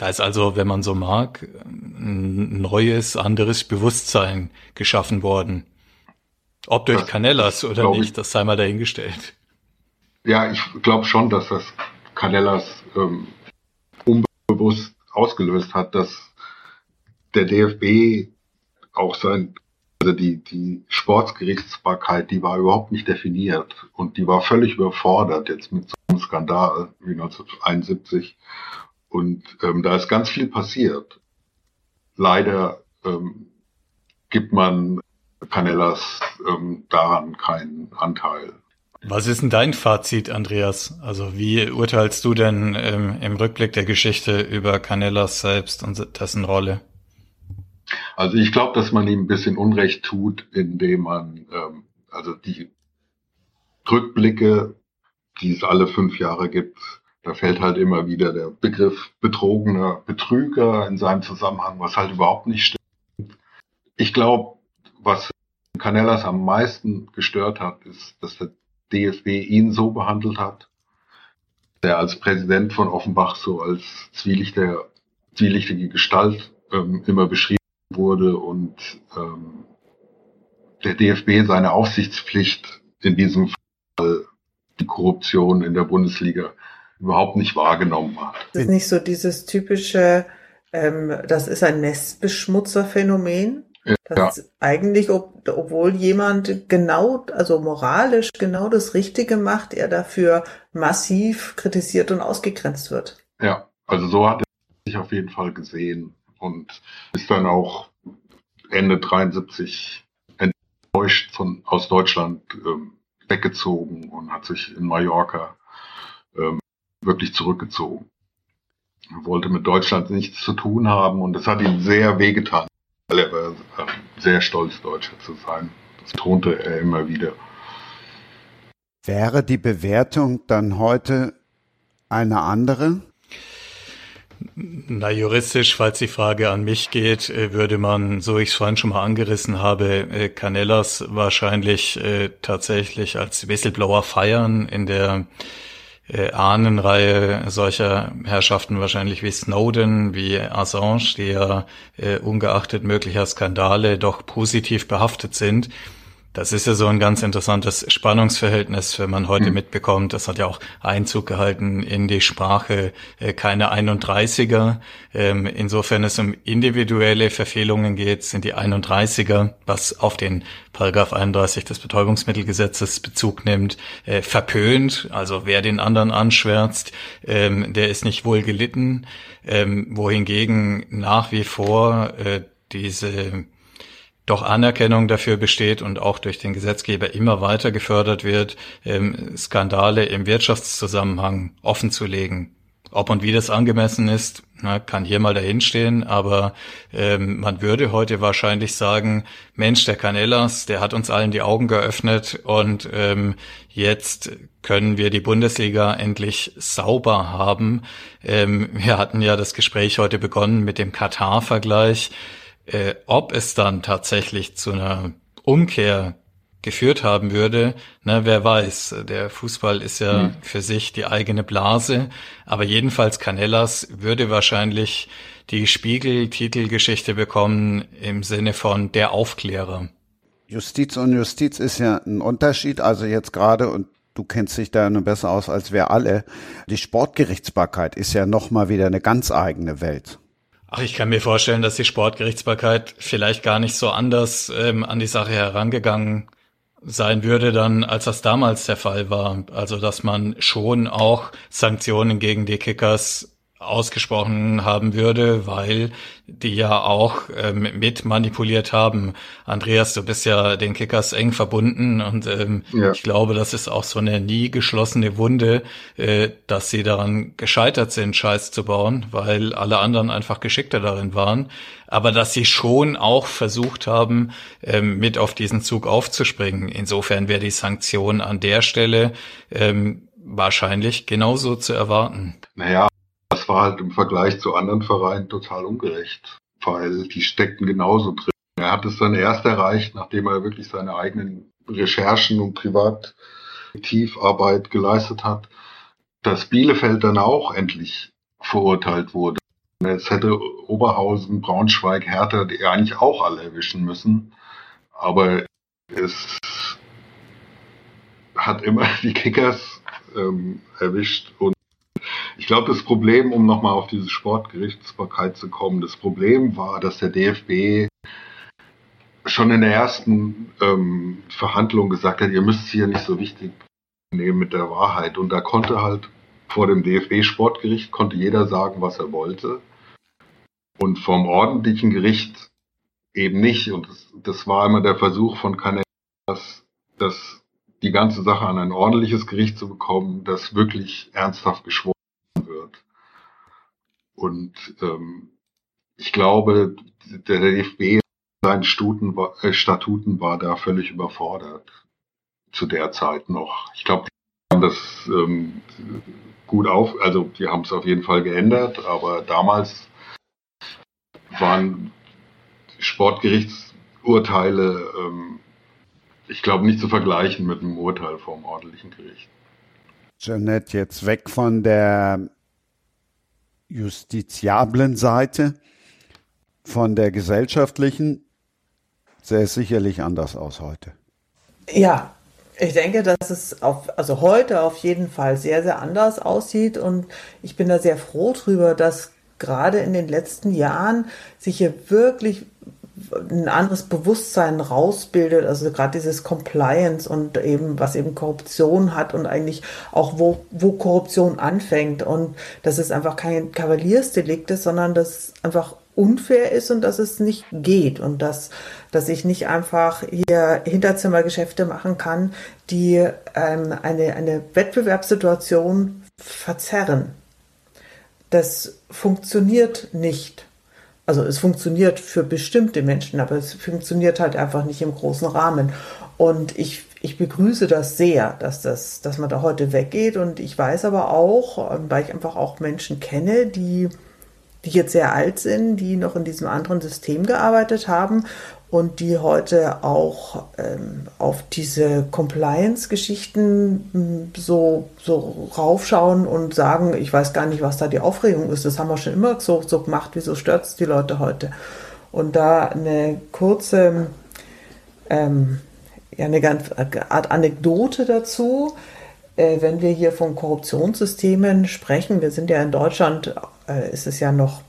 Da ist also, wenn man so mag, ein neues, anderes Bewusstsein geschaffen worden. Ob durch das, Canellas oder nicht, ich, das sei mal dahingestellt. Ja, ich glaube schon, dass das Canellas ähm, unbewusst ausgelöst hat, dass der DFB auch sein, also die, die Sportsgerichtsbarkeit, die war überhaupt nicht definiert und die war völlig überfordert jetzt mit so einem Skandal wie 1971 und ähm, da ist ganz viel passiert. Leider ähm, gibt man Canellas ähm, daran keinen Anteil. Was ist denn dein Fazit, Andreas? Also wie urteilst du denn ähm, im Rückblick der Geschichte über Canellas selbst und dessen Rolle? Also ich glaube, dass man ihm ein bisschen Unrecht tut, indem man ähm, also die Rückblicke, die es alle fünf Jahre gibt, da fällt halt immer wieder der Begriff betrogener Betrüger in seinem Zusammenhang, was halt überhaupt nicht stimmt. Ich glaube, was Canellas am meisten gestört hat, ist, dass der DFB ihn so behandelt hat, der als Präsident von Offenbach so als zwielichtige, zwielichtige Gestalt ähm, immer beschrieben wurde und ähm, der DFB seine Aufsichtspflicht in diesem Fall die Korruption in der Bundesliga überhaupt nicht wahrgenommen hat. Das ist nicht so dieses typische, ähm, das ist ein Nestbeschmutzerphänomen. Das ja. eigentlich, ob, obwohl jemand genau, also moralisch genau das Richtige macht, er dafür massiv kritisiert und ausgegrenzt wird. Ja, also so hat er sich auf jeden Fall gesehen und ist dann auch Ende 73 enttäuscht von, aus Deutschland ähm, weggezogen und hat sich in Mallorca ähm, wirklich zurückgezogen. Er wollte mit Deutschland nichts zu tun haben und das hat ihm sehr wehgetan, weil er war sehr stolz, Deutscher zu sein. Das tonte er immer wieder. Wäre die Bewertung dann heute eine andere? Na, juristisch, falls die Frage an mich geht, äh, würde man, so ich es vorhin schon mal angerissen habe, äh, Canellas wahrscheinlich äh, tatsächlich als Whistleblower feiern in der äh, Ahnenreihe solcher Herrschaften wahrscheinlich wie Snowden, wie Assange, die ja äh, ungeachtet möglicher Skandale doch positiv behaftet sind. Das ist ja so ein ganz interessantes Spannungsverhältnis, wenn man heute mhm. mitbekommt, das hat ja auch Einzug gehalten in die Sprache, äh, keine 31er. Ähm, insofern es um individuelle Verfehlungen geht, sind die 31er, was auf den Paragraph 31 des Betäubungsmittelgesetzes Bezug nimmt, äh, verpönt. Also wer den anderen anschwärzt, ähm, der ist nicht wohl gelitten. Ähm, wohingegen nach wie vor äh, diese doch Anerkennung dafür besteht und auch durch den Gesetzgeber immer weiter gefördert wird, ähm, Skandale im Wirtschaftszusammenhang offenzulegen. Ob und wie das angemessen ist, kann hier mal dahinstehen, aber ähm, man würde heute wahrscheinlich sagen, Mensch, der Canellas, der hat uns allen die Augen geöffnet und ähm, jetzt können wir die Bundesliga endlich sauber haben. Wir hatten ja das Gespräch heute begonnen mit dem Katar-Vergleich. Äh, ob es dann tatsächlich zu einer Umkehr geführt haben würde, ne, wer weiß. Der Fußball ist ja mhm. für sich die eigene Blase, aber jedenfalls Canellas würde wahrscheinlich die Spiegel-Titelgeschichte bekommen im Sinne von der Aufklärer. Justiz und Justiz ist ja ein Unterschied, also jetzt gerade und du kennst dich da nur besser aus als wir alle. Die Sportgerichtsbarkeit ist ja nochmal wieder eine ganz eigene Welt. Ach, ich kann mir vorstellen, dass die Sportgerichtsbarkeit vielleicht gar nicht so anders ähm, an die Sache herangegangen sein würde dann, als das damals der Fall war. Also, dass man schon auch Sanktionen gegen die Kickers ausgesprochen haben würde, weil die ja auch ähm, mit manipuliert haben. Andreas, du bist ja den Kickers eng verbunden und ähm, ja. ich glaube, das ist auch so eine nie geschlossene Wunde, äh, dass sie daran gescheitert sind, Scheiß zu bauen, weil alle anderen einfach geschickter darin waren. Aber dass sie schon auch versucht haben, ähm, mit auf diesen Zug aufzuspringen. Insofern wäre die Sanktion an der Stelle ähm, wahrscheinlich genauso zu erwarten. Naja, das war halt im Vergleich zu anderen Vereinen total ungerecht, weil die steckten genauso drin. Er hat es dann erst erreicht, nachdem er wirklich seine eigenen Recherchen und Privataktivarbeit geleistet hat, dass Bielefeld dann auch endlich verurteilt wurde. Jetzt hätte Oberhausen, Braunschweig, Hertha die eigentlich auch alle erwischen müssen. Aber es hat immer die Kickers ähm, erwischt und glaube, das Problem, um nochmal auf diese Sportgerichtsbarkeit zu kommen, das Problem war, dass der DFB schon in der ersten ähm, Verhandlung gesagt hat, ihr müsst es hier nicht so wichtig nehmen mit der Wahrheit. Und da konnte halt vor dem DFB-Sportgericht konnte jeder sagen, was er wollte. Und vom ordentlichen Gericht eben nicht. Und das, das war immer der Versuch von Kanäle, dass, dass die ganze Sache an ein ordentliches Gericht zu bekommen, das wirklich ernsthaft geschworen und ähm, ich glaube, der DFB seinen Stuten, äh, Statuten war da völlig überfordert zu der Zeit noch. Ich glaube, die haben das ähm, gut auf, also die haben es auf jeden Fall geändert, aber damals waren Sportgerichtsurteile, ähm, ich glaube, nicht zu vergleichen mit einem Urteil vom ordentlichen Gericht. Jeanette, jetzt weg von der justiziablen Seite, von der gesellschaftlichen, sähe es sicherlich anders aus heute. Ja, ich denke, dass es auf, also heute auf jeden Fall sehr, sehr anders aussieht und ich bin da sehr froh drüber, dass gerade in den letzten Jahren sich hier wirklich ein anderes Bewusstsein rausbildet, also gerade dieses Compliance und eben, was eben Korruption hat und eigentlich auch, wo, wo Korruption anfängt und dass es einfach kein Kavaliersdelikt ist, sondern dass es einfach unfair ist und dass es nicht geht und dass, dass ich nicht einfach hier Hinterzimmergeschäfte machen kann, die ähm, eine, eine Wettbewerbssituation verzerren. Das funktioniert nicht. Also es funktioniert für bestimmte Menschen, aber es funktioniert halt einfach nicht im großen Rahmen. Und ich, ich begrüße das sehr, dass, das, dass man da heute weggeht. Und ich weiß aber auch, ähm, weil ich einfach auch Menschen kenne, die, die jetzt sehr alt sind, die noch in diesem anderen System gearbeitet haben und die heute auch ähm, auf diese Compliance-Geschichten hm, so, so raufschauen und sagen, ich weiß gar nicht, was da die Aufregung ist. Das haben wir schon immer so, so gemacht. Wieso stört es die Leute heute? Und da eine kurze, ähm, ja eine ganz Art Anekdote dazu. Äh, wenn wir hier von Korruptionssystemen sprechen, wir sind ja in Deutschland, äh, ist es ja noch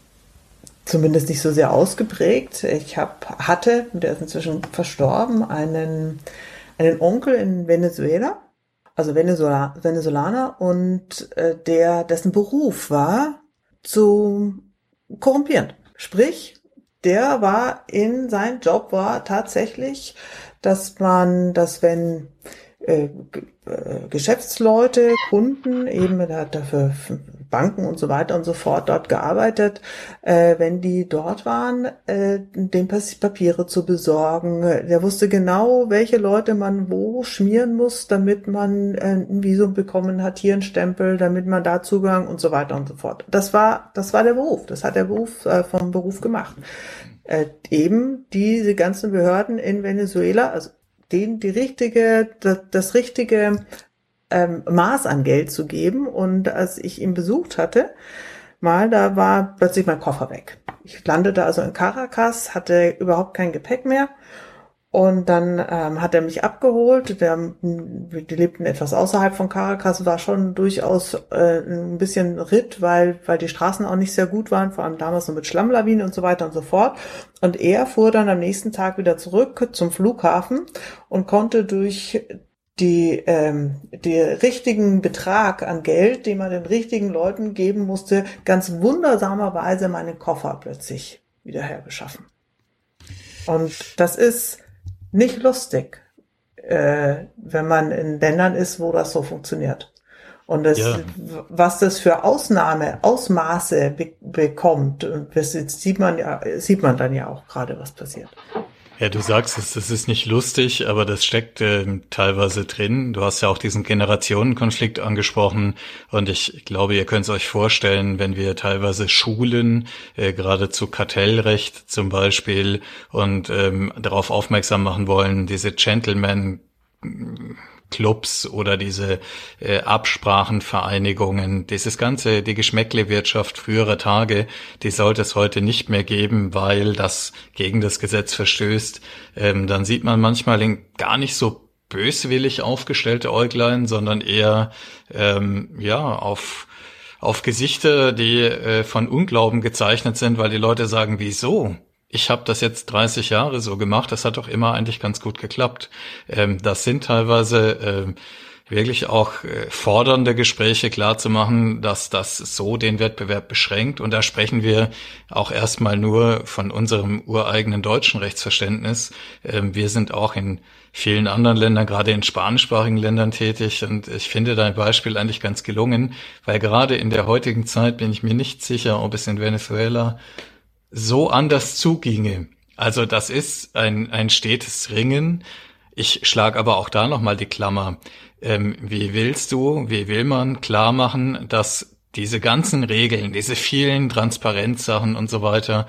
zumindest nicht so sehr ausgeprägt. Ich hab, hatte, der ist inzwischen verstorben, einen, einen Onkel in Venezuela, also Venezuela, Venezolaner, und äh, der, dessen Beruf war zu korrumpieren. Sprich, der war in sein Job war tatsächlich, dass man, dass wenn äh, äh, Geschäftsleute, Kunden, eben er hat dafür Banken und so weiter und so fort dort gearbeitet, äh, wenn die dort waren, äh, den Papiere zu besorgen. Der wusste genau, welche Leute man wo schmieren muss, damit man äh, ein Visum bekommen hat, hier ein Stempel, damit man da Zugang und so weiter und so fort. Das war, das war der Beruf. Das hat der Beruf äh, vom Beruf gemacht. Äh, eben diese ganzen Behörden in Venezuela, also denen die richtige, das, das richtige ähm, Maß an Geld zu geben. Und als ich ihn besucht hatte, mal, da war plötzlich mein Koffer weg. Ich landete also in Caracas, hatte überhaupt kein Gepäck mehr und dann ähm, hat er mich abgeholt. Der, die lebten etwas außerhalb von Caracas, war schon durchaus äh, ein bisschen Ritt, weil, weil die Straßen auch nicht sehr gut waren, vor allem damals noch mit Schlammlawinen und so weiter und so fort. Und er fuhr dann am nächsten Tag wieder zurück zum Flughafen und konnte durch die, ähm, die richtigen Betrag an Geld, den man den richtigen Leuten geben musste, ganz wundersamerweise meinen Koffer plötzlich wieder herbeschaffen. Und das ist nicht lustig, äh, wenn man in Ländern ist, wo das so funktioniert. Und das, ja. was das für Ausnahme, Ausmaße be bekommt, das sieht man ja, sieht man dann ja auch gerade, was passiert. Ja, du sagst es, das ist nicht lustig, aber das steckt äh, teilweise drin. Du hast ja auch diesen Generationenkonflikt angesprochen und ich glaube, ihr könnt es euch vorstellen, wenn wir teilweise Schulen, äh, gerade zu Kartellrecht zum Beispiel, und ähm, darauf aufmerksam machen wollen, diese Gentleman Clubs oder diese äh, Absprachenvereinigungen, dieses ganze, die Geschmäcklewirtschaft früherer Tage, die sollte es heute nicht mehr geben, weil das gegen das Gesetz verstößt. Ähm, dann sieht man manchmal gar nicht so böswillig aufgestellte Äuglein, sondern eher ähm, ja auf auf Gesichter, die äh, von Unglauben gezeichnet sind, weil die Leute sagen, wieso? Ich habe das jetzt 30 Jahre so gemacht, das hat doch immer eigentlich ganz gut geklappt. Ähm, das sind teilweise ähm, wirklich auch äh, fordernde Gespräche klar zu machen, dass das so den Wettbewerb beschränkt. Und da sprechen wir auch erstmal nur von unserem ureigenen deutschen Rechtsverständnis. Ähm, wir sind auch in vielen anderen Ländern, gerade in spanischsprachigen Ländern tätig. Und ich finde dein Beispiel eigentlich ganz gelungen, weil gerade in der heutigen Zeit bin ich mir nicht sicher, ob es in Venezuela so anders zuginge. Also das ist ein, ein stetes Ringen. Ich schlag aber auch da nochmal die Klammer. Ähm, wie willst du, wie will man klar machen, dass diese ganzen Regeln, diese vielen Transparenzsachen und so weiter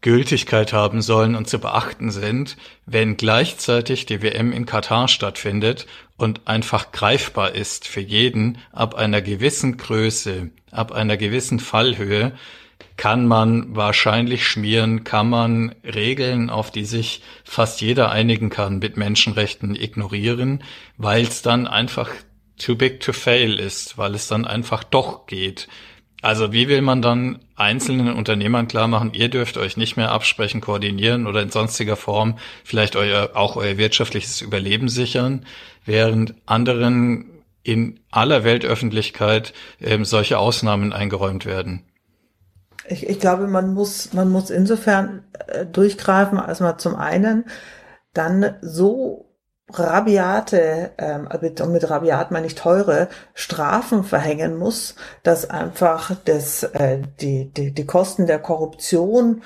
Gültigkeit haben sollen und zu beachten sind, wenn gleichzeitig die WM in Katar stattfindet und einfach greifbar ist für jeden ab einer gewissen Größe, ab einer gewissen Fallhöhe, kann man wahrscheinlich schmieren, kann man Regeln, auf die sich fast jeder einigen kann, mit Menschenrechten ignorieren, weil es dann einfach too big to fail ist, weil es dann einfach doch geht. Also wie will man dann einzelnen Unternehmern klar machen, ihr dürft euch nicht mehr absprechen, koordinieren oder in sonstiger Form vielleicht euer, auch euer wirtschaftliches Überleben sichern, während anderen in aller Weltöffentlichkeit ähm, solche Ausnahmen eingeräumt werden. Ich, ich glaube, man muss, man muss insofern äh, durchgreifen, als man zum einen dann so rabiate, ähm, und mit rabiat meine ich teure, Strafen verhängen muss, dass einfach das, äh, die, die, die Kosten der Korruption,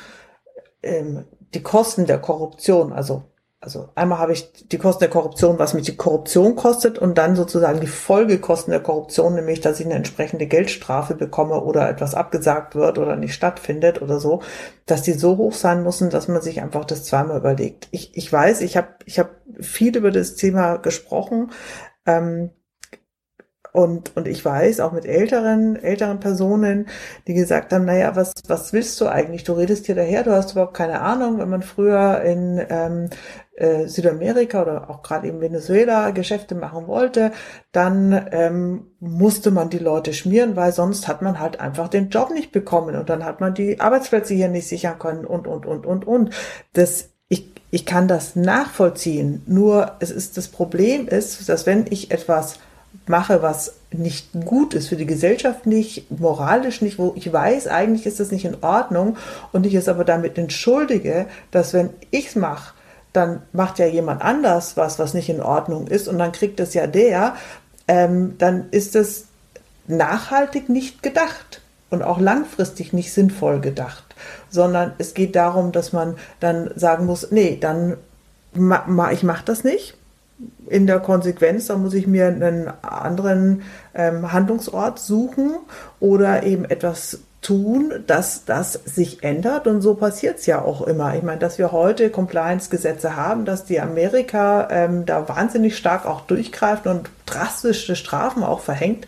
ähm, die Kosten der Korruption, also also einmal habe ich die Kosten der Korruption, was mich die Korruption kostet und dann sozusagen die Folgekosten der Korruption, nämlich dass ich eine entsprechende Geldstrafe bekomme oder etwas abgesagt wird oder nicht stattfindet oder so, dass die so hoch sein müssen, dass man sich einfach das zweimal überlegt. Ich, ich weiß, ich habe ich hab viel über das Thema gesprochen. Ähm, Und, und ich weiß auch mit älteren, älteren Personen, die gesagt haben, naja, was, was willst du eigentlich? Du redest hier daher, du hast überhaupt keine Ahnung. Wenn man früher in ähm, äh, Südamerika oder auch gerade in Venezuela Geschäfte machen wollte, dann ähm, musste man die Leute schmieren, weil sonst hat man halt einfach den Job nicht bekommen und dann hat man die Arbeitsplätze hier nicht sichern können und, und, und, und, und. Das, ich, ich kann das nachvollziehen. Nur es ist, das Problem ist, dass wenn ich etwas mache, was nicht gut ist für die Gesellschaft nicht, moralisch nicht, wo ich weiß, eigentlich ist das nicht in Ordnung und ich es aber damit entschuldige, dass wenn ich es mache, dann macht ja jemand anders was, was nicht in Ordnung ist und dann kriegt es ja der, ähm, dann ist es nachhaltig nicht gedacht und auch langfristig nicht sinnvoll gedacht, sondern es geht darum, dass man dann sagen muss, nee, dann ma, ma ich mache das nicht in der Konsequenz, da muss ich mir einen anderen ähm, Handlungsort suchen oder eben etwas tun, dass das sich ändert. Und so passiert es ja auch immer. Ich meine, dass wir heute Compliance-Gesetze haben, dass die Amerika ähm, da wahnsinnig stark auch durchgreift und drastische Strafen auch verhängt,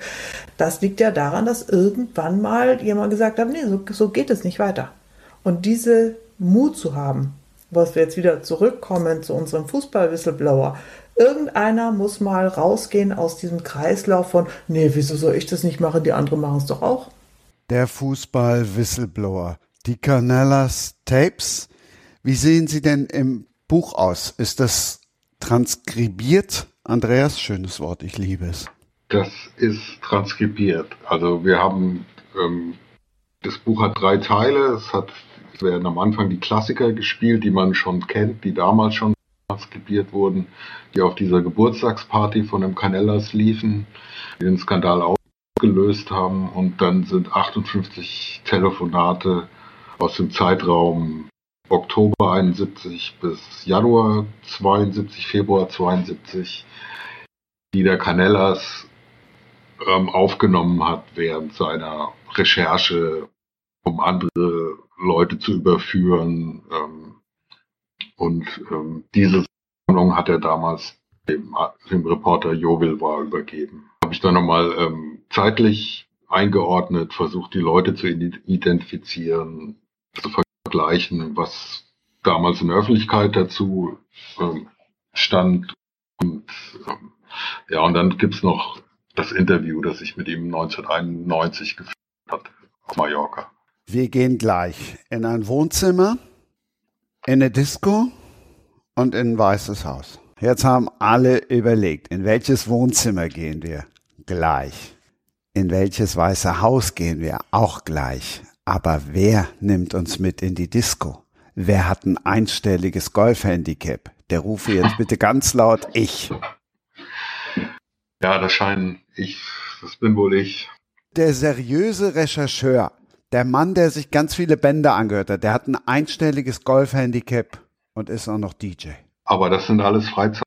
das liegt ja daran, dass irgendwann mal jemand gesagt hat, nee, so, so geht es nicht weiter. Und diese Mut zu haben, was wir jetzt wieder zurückkommen zu unserem Fußball-Whistleblower, Irgendeiner muss mal rausgehen aus diesem Kreislauf von, nee, wieso soll ich das nicht machen? Die anderen machen es doch auch. Der Fußball-Whistleblower. Die Canellas Tapes. Wie sehen sie denn im Buch aus? Ist das transkribiert? Andreas, schönes Wort, ich liebe es. Das ist transkribiert. Also wir haben, ähm, das Buch hat drei Teile. Es hat, es werden am Anfang die Klassiker gespielt, die man schon kennt, die damals schon transkribiert wurden, die auf dieser Geburtstagsparty von dem Canellas liefen, die den Skandal ausgelöst haben. Und dann sind 58 Telefonate aus dem Zeitraum Oktober 71 bis Januar 72, Februar 72, die der Canellas ähm, aufgenommen hat während seiner Recherche, um andere Leute zu überführen, ähm, und ähm, diese Sammlung hat er damals dem, dem Reporter Jovel war übergeben. Habe ich dann nochmal ähm, zeitlich eingeordnet, versucht die Leute zu identifizieren, zu vergleichen, was damals in der Öffentlichkeit dazu ähm, stand. Und ähm, ja, und dann gibt's noch das Interview, das ich mit ihm 1991 geführt hat auf Mallorca. Wir gehen gleich in ein Wohnzimmer in eine Disco und in ein weißes Haus. Jetzt haben alle überlegt, in welches Wohnzimmer gehen wir? Gleich. In welches weiße Haus gehen wir? Auch gleich. Aber wer nimmt uns mit in die Disco? Wer hat ein einstelliges Golfhandicap? Der rufe jetzt bitte ganz laut ich. Ja, das scheinen ich, das bin wohl ich. Der seriöse Rechercheur der Mann, der sich ganz viele Bänder angehört hat, der hat ein einstelliges Golfhandicap und ist auch noch DJ. Aber das sind alles Freizeitsachen.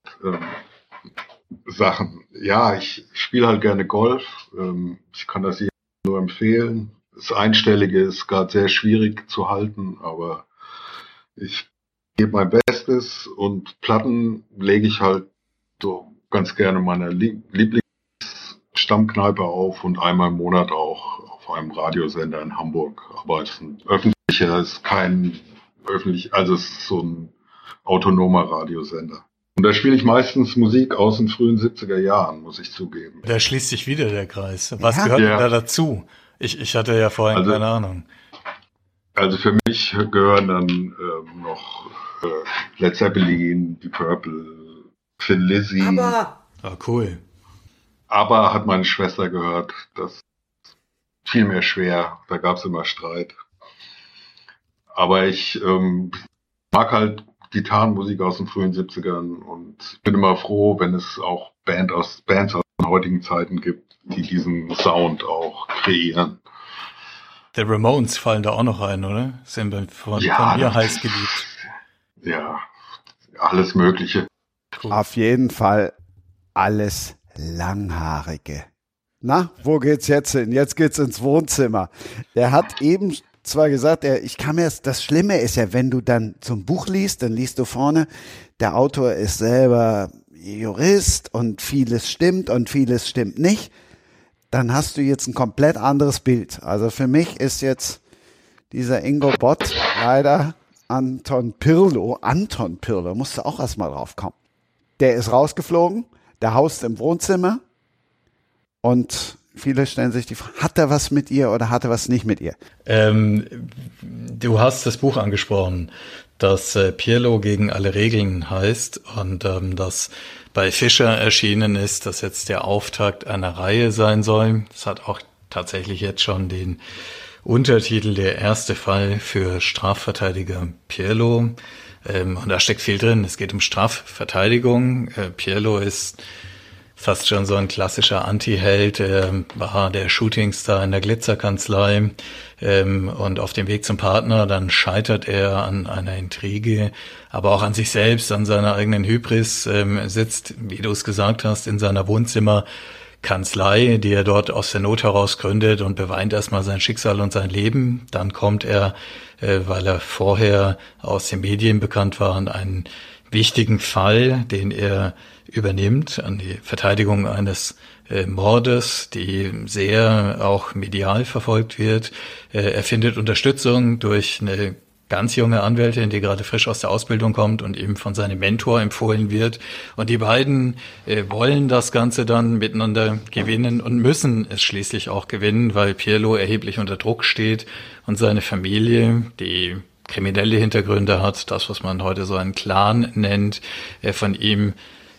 Ähm, ja, ich spiele halt gerne Golf. Ähm, ich kann das jedem nur empfehlen. Das Einstellige ist gerade sehr schwierig zu halten, aber ich gebe mein Bestes und Platten lege ich halt so ganz gerne meiner Lieblingsstammkneipe auf und einmal im Monat auch auf einem Radiosender in Hamburg. Aber es ist ein öffentlicher, es ist kein öffentlich, also es ist so ein autonomer Radiosender. Und da spiele ich meistens Musik aus den frühen 70er Jahren, muss ich zugeben. Da schließt sich wieder der Kreis. Was ja. gehört ja. da dazu? Ich, ich hatte ja vorhin also, keine Ahnung. Also für mich gehören dann ähm, noch äh, Led Zeppelin, Die Purple, Thin Lizzy. Aber. Ah, cool. Aber hat meine Schwester gehört. Das fiel mir schwer. Da gab es immer Streit. Aber ich ähm, mag halt Gitarrenmusik aus den frühen 70ern und bin immer froh, wenn es auch Band aus, Bands aus den heutigen Zeiten gibt, die diesen Sound auch kreieren. Der Ramones fallen da auch noch ein, oder? Sind von, ja, von mir heiß geliebt. Ja, alles Mögliche. Cool. Auf jeden Fall alles Langhaarige. Na, wo geht's jetzt hin? Jetzt geht's ins Wohnzimmer. Der hat eben zwar gesagt, er, ich kann mir das Schlimme ist ja, wenn du dann zum Buch liest, dann liest du vorne, der Autor ist selber Jurist und vieles stimmt und vieles stimmt nicht. dann hast du jetzt ein komplett anderes Bild. Also für mich ist jetzt dieser Ingo Bott leider Anton Pirlo. Anton Pirlo, musste auch erstmal drauf kommen. Der ist rausgeflogen, der haust im Wohnzimmer und viele stellen sich die Frage, hat er was mit ihr oder hat er was nicht mit ihr? Ähm, du hast das Buch angesprochen, das äh, Pirlo gegen alle Regeln heißt und ähm, das bei Fischer erschienen ist, das jetzt der Auftakt einer Reihe sein soll. Das hat auch tatsächlich jetzt schon den Untertitel Der erste Fall für Strafverteidiger Pirlo. Ähm, und da steckt viel drin. Es geht um Strafverteidigung. Äh, Pirlo ist fast schon so ein klassischer Anti-Held, äh, war der Shootingstar in der Glitzerkanzlei ähm, und auf dem Weg zum Partner, dann scheitert er an einer Intrige, aber auch an sich selbst, an seiner eigenen Hybris, ähm, sitzt, wie du es gesagt hast, in seiner Wohnzimmerkanzlei, die er dort aus der Not heraus gründet und beweint erstmal sein Schicksal und sein Leben. Dann kommt er, äh, weil er vorher aus den Medien bekannt war, an einen wichtigen Fall, den er übernimmt, an die Verteidigung eines äh, Mordes, die sehr auch medial verfolgt wird. Äh, er findet Unterstützung durch eine ganz junge Anwältin, die gerade frisch aus der Ausbildung kommt und ihm von seinem Mentor empfohlen wird. Und die beiden äh, wollen das Ganze dann miteinander gewinnen und müssen es schließlich auch gewinnen, weil Pirlo erheblich unter Druck steht und seine Familie, die kriminelle Hintergründe hat, das, was man heute so einen Clan nennt, äh, von ihm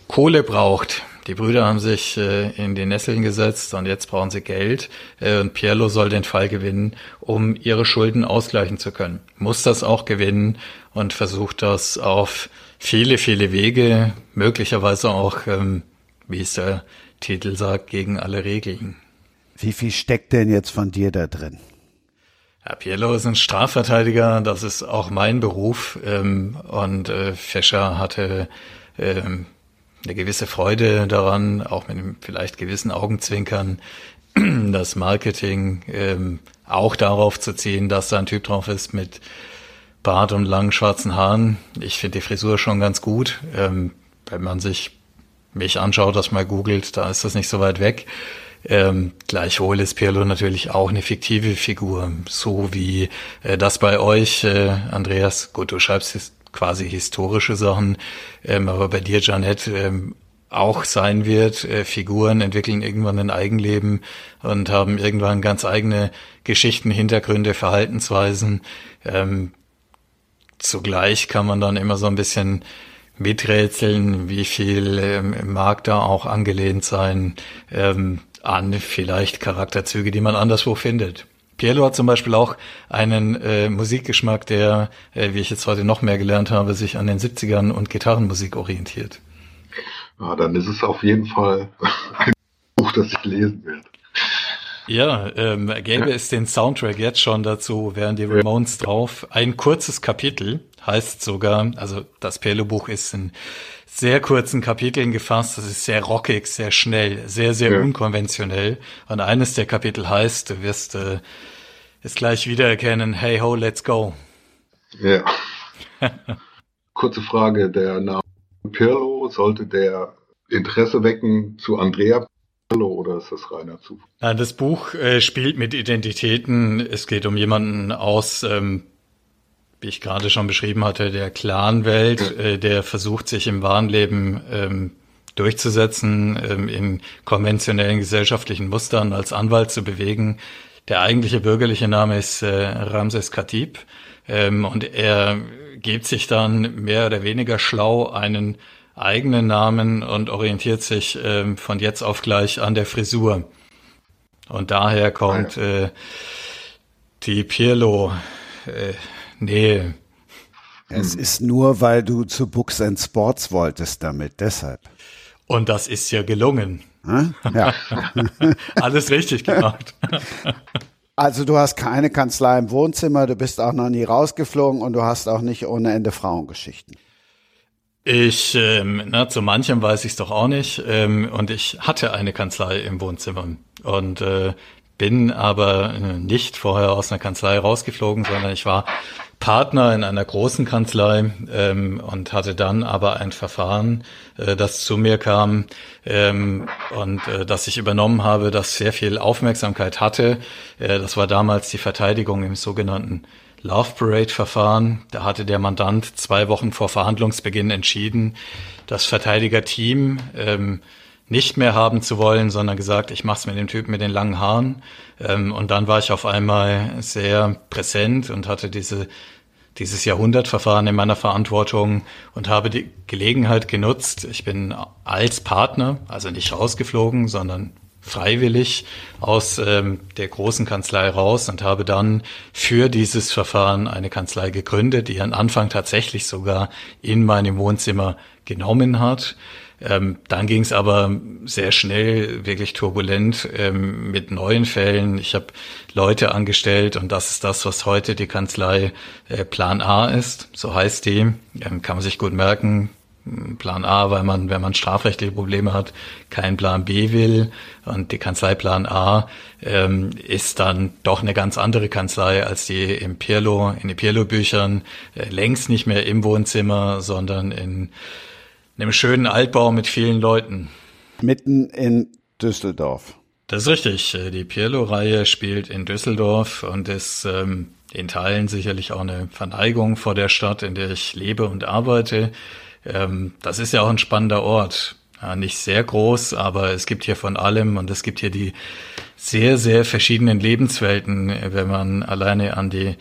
Kohle braucht. Die Brüder haben sich äh, in die Nesseln gesetzt und jetzt brauchen sie Geld. Äh, und Pierlo soll den Fall gewinnen, um ihre Schulden ausgleichen zu können. Muss das auch gewinnen und versucht das auf viele, viele Wege, möglicherweise auch, ähm, wie es der Titel sagt, gegen alle Regeln. Wie viel steckt denn jetzt von dir da drin? Ja, Pierlo ist ein Strafverteidiger, das ist auch mein Beruf. Ähm, und äh, Fischer hatte ähm, eine gewisse Freude daran, auch mit einem vielleicht gewissen Augenzwinkern, das Marketing ähm, auch darauf zu ziehen, dass da ein Typ drauf ist mit Bart und langen schwarzen Haaren. Ich finde die Frisur schon ganz gut. Ähm, wenn man sich mich anschaut, das mal googelt, da ist das nicht so weit weg. Ähm, gleichwohl ist Pirlo natürlich auch eine fiktive Figur, so wie äh, das bei euch, äh, Andreas. Gut, du schreibst quasi historische Sachen, ähm, aber bei dir, Janet, ähm, auch sein wird. Äh, Figuren entwickeln irgendwann ein Eigenleben und haben irgendwann ganz eigene Geschichten, Hintergründe, Verhaltensweisen. Ähm, zugleich kann man dann immer so ein bisschen miträtseln, wie viel ähm, mag da auch angelehnt sein ähm, an vielleicht Charakterzüge, die man anderswo findet. Pielo hat zum Beispiel auch einen äh, Musikgeschmack, der, äh, wie ich jetzt heute noch mehr gelernt habe, sich an den 70ern und Gitarrenmusik orientiert. Ja, dann ist es auf jeden Fall ein Buch, das ich lesen werde. Ja, ähm, gäbe es den Soundtrack jetzt schon dazu, wären die Ramones drauf. Ein kurzes Kapitel heißt sogar, also das Pelo-Buch ist in sehr kurzen Kapiteln gefasst. Das ist sehr rockig, sehr schnell, sehr, sehr ja. unkonventionell. Und eines der Kapitel heißt, du wirst äh, es gleich wiedererkennen, hey ho, let's go. Ja. Kurze Frage, der Name Pirlo, sollte der Interesse wecken zu Andrea Pirlo oder ist das reiner Zufall? Das Buch äh, spielt mit Identitäten. Es geht um jemanden aus ähm, wie ich gerade schon beschrieben hatte, der Clanwelt, äh, der versucht, sich im wahren Leben ähm, durchzusetzen, ähm, in konventionellen gesellschaftlichen Mustern als Anwalt zu bewegen. Der eigentliche bürgerliche Name ist äh, Ramses Khatib ähm, und er gibt sich dann mehr oder weniger schlau einen eigenen Namen und orientiert sich ähm, von jetzt auf gleich an der Frisur. Und daher kommt äh, die Pirlo. Äh, Nee. Es ist nur, weil du zu Books and Sports wolltest damit, deshalb. Und das ist ja gelungen. Hm? Ja. Alles richtig gemacht. Also du hast keine Kanzlei im Wohnzimmer, du bist auch noch nie rausgeflogen und du hast auch nicht ohne Ende Frauengeschichten. Ich, ähm, na, zu manchem weiß ich es doch auch nicht. Ähm, und ich hatte eine Kanzlei im Wohnzimmer. Und äh, bin aber nicht vorher aus einer Kanzlei rausgeflogen, sondern ich war Partner in einer großen Kanzlei ähm, und hatte dann aber ein Verfahren, äh, das zu mir kam ähm, und äh, das ich übernommen habe, das sehr viel Aufmerksamkeit hatte. Äh, das war damals die Verteidigung im sogenannten Love Parade Verfahren. Da hatte der Mandant zwei Wochen vor Verhandlungsbeginn entschieden, das Verteidigerteam ähm, nicht mehr haben zu wollen, sondern gesagt, ich mach's mit dem Typen mit den langen Haaren. Ähm, und dann war ich auf einmal sehr präsent und hatte diese dieses Jahrhundertverfahren in meiner Verantwortung und habe die Gelegenheit genutzt. Ich bin als Partner, also nicht rausgeflogen, sondern freiwillig aus ähm, der großen Kanzlei raus und habe dann für dieses Verfahren eine Kanzlei gegründet, die am Anfang tatsächlich sogar in meinem Wohnzimmer genommen hat. Ähm, dann ging es aber sehr schnell, wirklich turbulent ähm, mit neuen Fällen. Ich habe Leute angestellt und das ist das, was heute die Kanzlei äh, Plan A ist. So heißt die. Ähm, kann man sich gut merken. Plan A, weil man, wenn man strafrechtliche Probleme hat, keinen Plan B will. Und die Kanzlei Plan A ähm, ist dann doch eine ganz andere Kanzlei als die im Pirlo, in den Pirlo-Büchern. Äh, längst nicht mehr im Wohnzimmer, sondern in einem schönen Altbau mit vielen Leuten. Mitten in Düsseldorf. Das ist richtig. Die Pirlo-Reihe spielt in Düsseldorf und ist ähm, in Teilen sicherlich auch eine Verneigung vor der Stadt, in der ich lebe und arbeite. Ähm, das ist ja auch ein spannender Ort. Ja, nicht sehr groß, aber es gibt hier von allem und es gibt hier die sehr, sehr verschiedenen Lebenswelten, wenn man alleine an die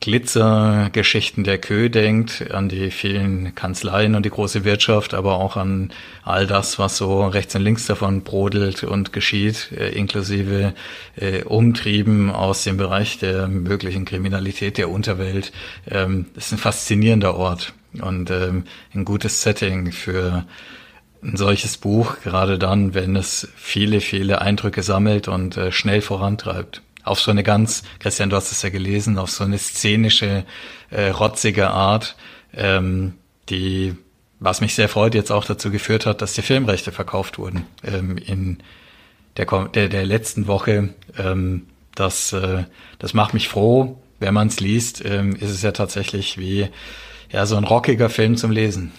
Glitzergeschichten der Kö denkt, an die vielen Kanzleien und die große Wirtschaft, aber auch an all das, was so rechts und links davon brodelt und geschieht, äh, inklusive äh, Umtrieben aus dem Bereich der möglichen Kriminalität der Unterwelt. Ähm, das ist ein faszinierender Ort und ähm, ein gutes Setting für ein solches Buch, gerade dann, wenn es viele, viele Eindrücke sammelt und äh, schnell vorantreibt auf so eine ganz, Christian, du hast es ja gelesen, auf so eine szenische, äh, rotzige Art, ähm, die, was mich sehr freut, jetzt auch dazu geführt hat, dass die Filmrechte verkauft wurden ähm, in der, der, der letzten Woche. Ähm, das, äh, das macht mich froh. Wenn man es liest, ähm, ist es ja tatsächlich wie ja so ein rockiger Film zum Lesen.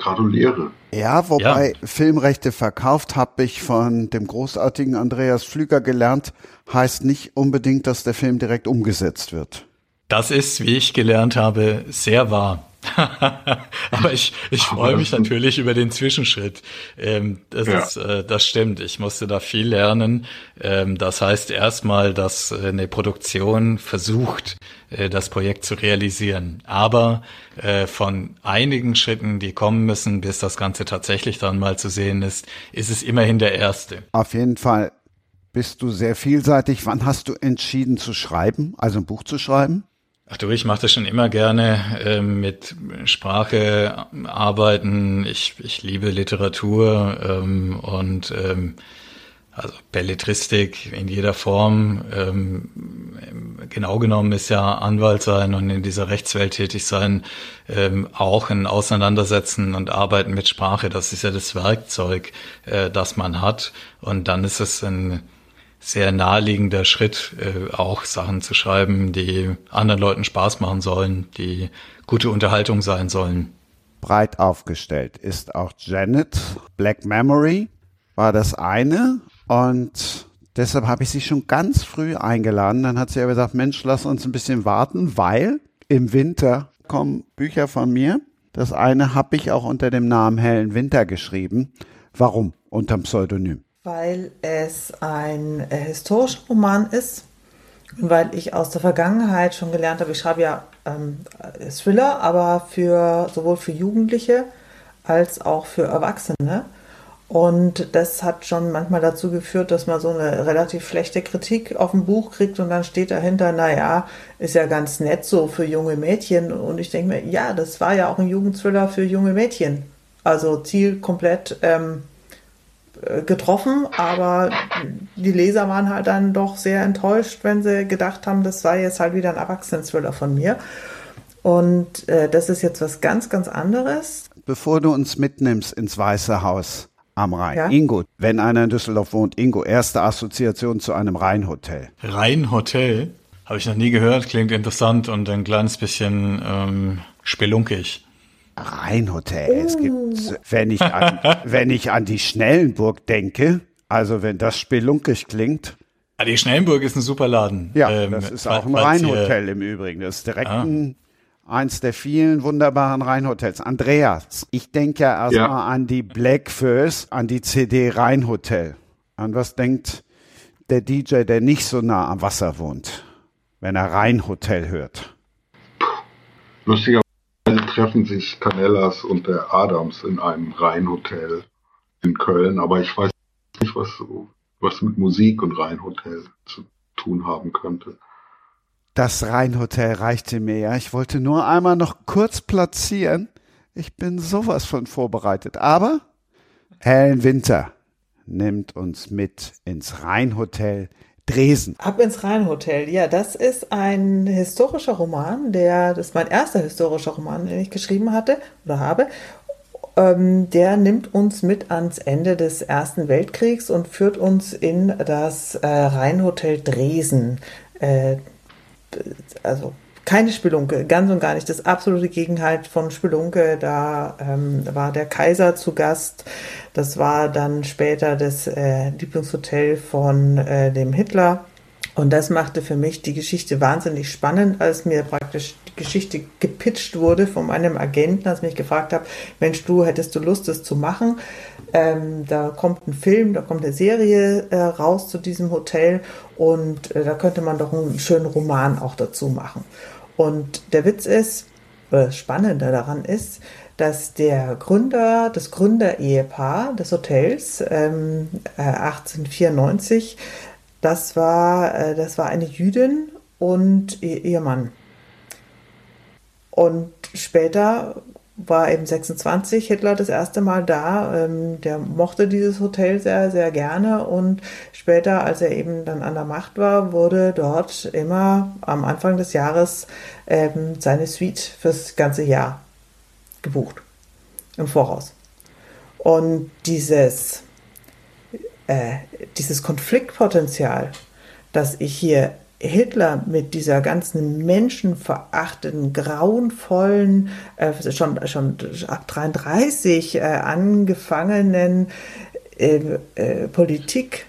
Gratuliere. Ja, wobei ja. Filmrechte verkauft habe ich von dem großartigen Andreas Flüger gelernt, heißt nicht unbedingt, dass der Film direkt umgesetzt wird. Das ist, wie ich gelernt habe, sehr wahr. Aber ich, ich freue mich natürlich über den Zwischenschritt. Ähm, das, ja. ist, äh, das stimmt. Ich musste da viel lernen. Ähm, das heißt erstmal, dass äh, eine Produktion versucht, äh, das Projekt zu realisieren. Aber äh, von einigen Schritten, die kommen müssen, bis das Ganze tatsächlich dann mal zu sehen ist, ist es immerhin der erste. Auf jeden Fall bist du sehr vielseitig. Wann hast du entschieden zu schreiben, also ein Buch zu schreiben? Ach du, ich mache das schon immer gerne äh, mit Sprache arbeiten. Ich, ich liebe Literatur ähm, und ähm, also Belletristik in jeder Form. Ähm, genau genommen ist ja Anwalt sein und in dieser Rechtswelt tätig sein ähm, auch ein Auseinandersetzen und Arbeiten mit Sprache. Das ist ja das Werkzeug, äh, das man hat. Und dann ist es ein sehr naheliegender Schritt, äh, auch Sachen zu schreiben, die anderen Leuten Spaß machen sollen, die gute Unterhaltung sein sollen. Breit aufgestellt ist auch Janet. Black Memory war das eine und deshalb habe ich sie schon ganz früh eingeladen. Dann hat sie aber gesagt, Mensch, lass uns ein bisschen warten, weil im Winter kommen Bücher von mir. Das eine habe ich auch unter dem Namen Hellen Winter geschrieben. Warum? Unterm Pseudonym. Weil es ein äh, historischer Roman ist und weil ich aus der Vergangenheit schon gelernt habe, ich schreibe ja ähm, Thriller, aber für sowohl für Jugendliche als auch für Erwachsene. Und das hat schon manchmal dazu geführt, dass man so eine relativ schlechte Kritik auf ein Buch kriegt und dann steht dahinter, naja, ist ja ganz nett so für junge Mädchen. Und ich denke mir, ja, das war ja auch ein Jugendthriller für junge Mädchen. Also Ziel komplett ähm, äh, getroffen, aber die Leser waren halt dann doch sehr enttäuscht, wenn sie gedacht haben, das sei jetzt halt wieder ein Erwachsenen-Thriller von mir. Und äh, das ist jetzt was ganz, ganz anderes. Bevor du uns mitnimmst ins Weiße Haus, am Rhein. Ja? Ingo, wenn einer in Düsseldorf wohnt, Ingo, erste Assoziation zu einem Rheinhotel. Rheinhotel? Habe ich noch nie gehört, klingt interessant und ein kleines bisschen ähm, spelunkig. Rheinhotel. Es gibt, wenn ich, an, wenn ich an die Schnellenburg denke, also wenn das spelunkig klingt, Ah, die Schnellenburg ist ein super Laden. ja, Ähm, das ist auch ein Rheinhotel im Übrigen. Das ist direkt Ah. ein, eins der vielen wunderbaren Rheinhotels. Andreas, ich denke ja erstmal Ja. an die Black First, an die CD Rheinhotel. An was denkt der DJ, der nicht so nah am Wasser wohnt, wenn er Rheinhotel hört? Treffen sich Canellas und der Adams in einem Rheinhotel in Köln, aber ich weiß nicht, was so, was mit Musik und Rheinhotel zu tun haben könnte. Das Rheinhotel reichte mir ja. Ich wollte nur einmal noch kurz platzieren. Ich bin sowas von vorbereitet. Aber Helen Winter nimmt uns mit ins Rheinhotel Dresden. Ab ins Rheinhotel. Ja, das ist ein historischer Roman, der, das ist mein erster historischer Roman, den ich geschrieben hatte oder habe. Ähm, der nimmt uns mit ans Ende des Ersten Weltkriegs und führt uns in das äh, Rheinhotel Dresden. Äh, also keine Spelunke, ganz und gar nicht. Das absolute Gegenteil von Spelunke. Da ähm, war der Kaiser zu Gast. Das war dann später das äh, Lieblingshotel von äh, dem Hitler. Und das machte für mich die Geschichte wahnsinnig spannend, als mir praktisch die Geschichte gepitcht wurde von meinem Agenten, als mich gefragt habe, Mensch, du hättest du Lust, das zu machen? Ähm, da kommt ein Film, da kommt eine Serie äh, raus zu diesem Hotel und äh, da könnte man doch einen schönen Roman auch dazu machen. Und der Witz ist, oder das Spannende daran ist, dass der Gründer, das Gründerehepaar des Hotels ähm, äh, 1894, das war, äh, das war eine Jüdin und ihr, ihr Mann. Und später war eben 26 Hitler das erste Mal da. Ähm, der mochte dieses Hotel sehr, sehr gerne und später, als er eben dann an der Macht war, wurde dort immer am Anfang des Jahres ähm, seine Suite fürs ganze Jahr gebucht im Voraus. Und dieses, äh, dieses Konfliktpotenzial, das ich hier Hitler mit dieser ganzen menschenverachtenden, grauenvollen, äh, schon, schon ab 33 äh, angefangenen äh, äh, Politik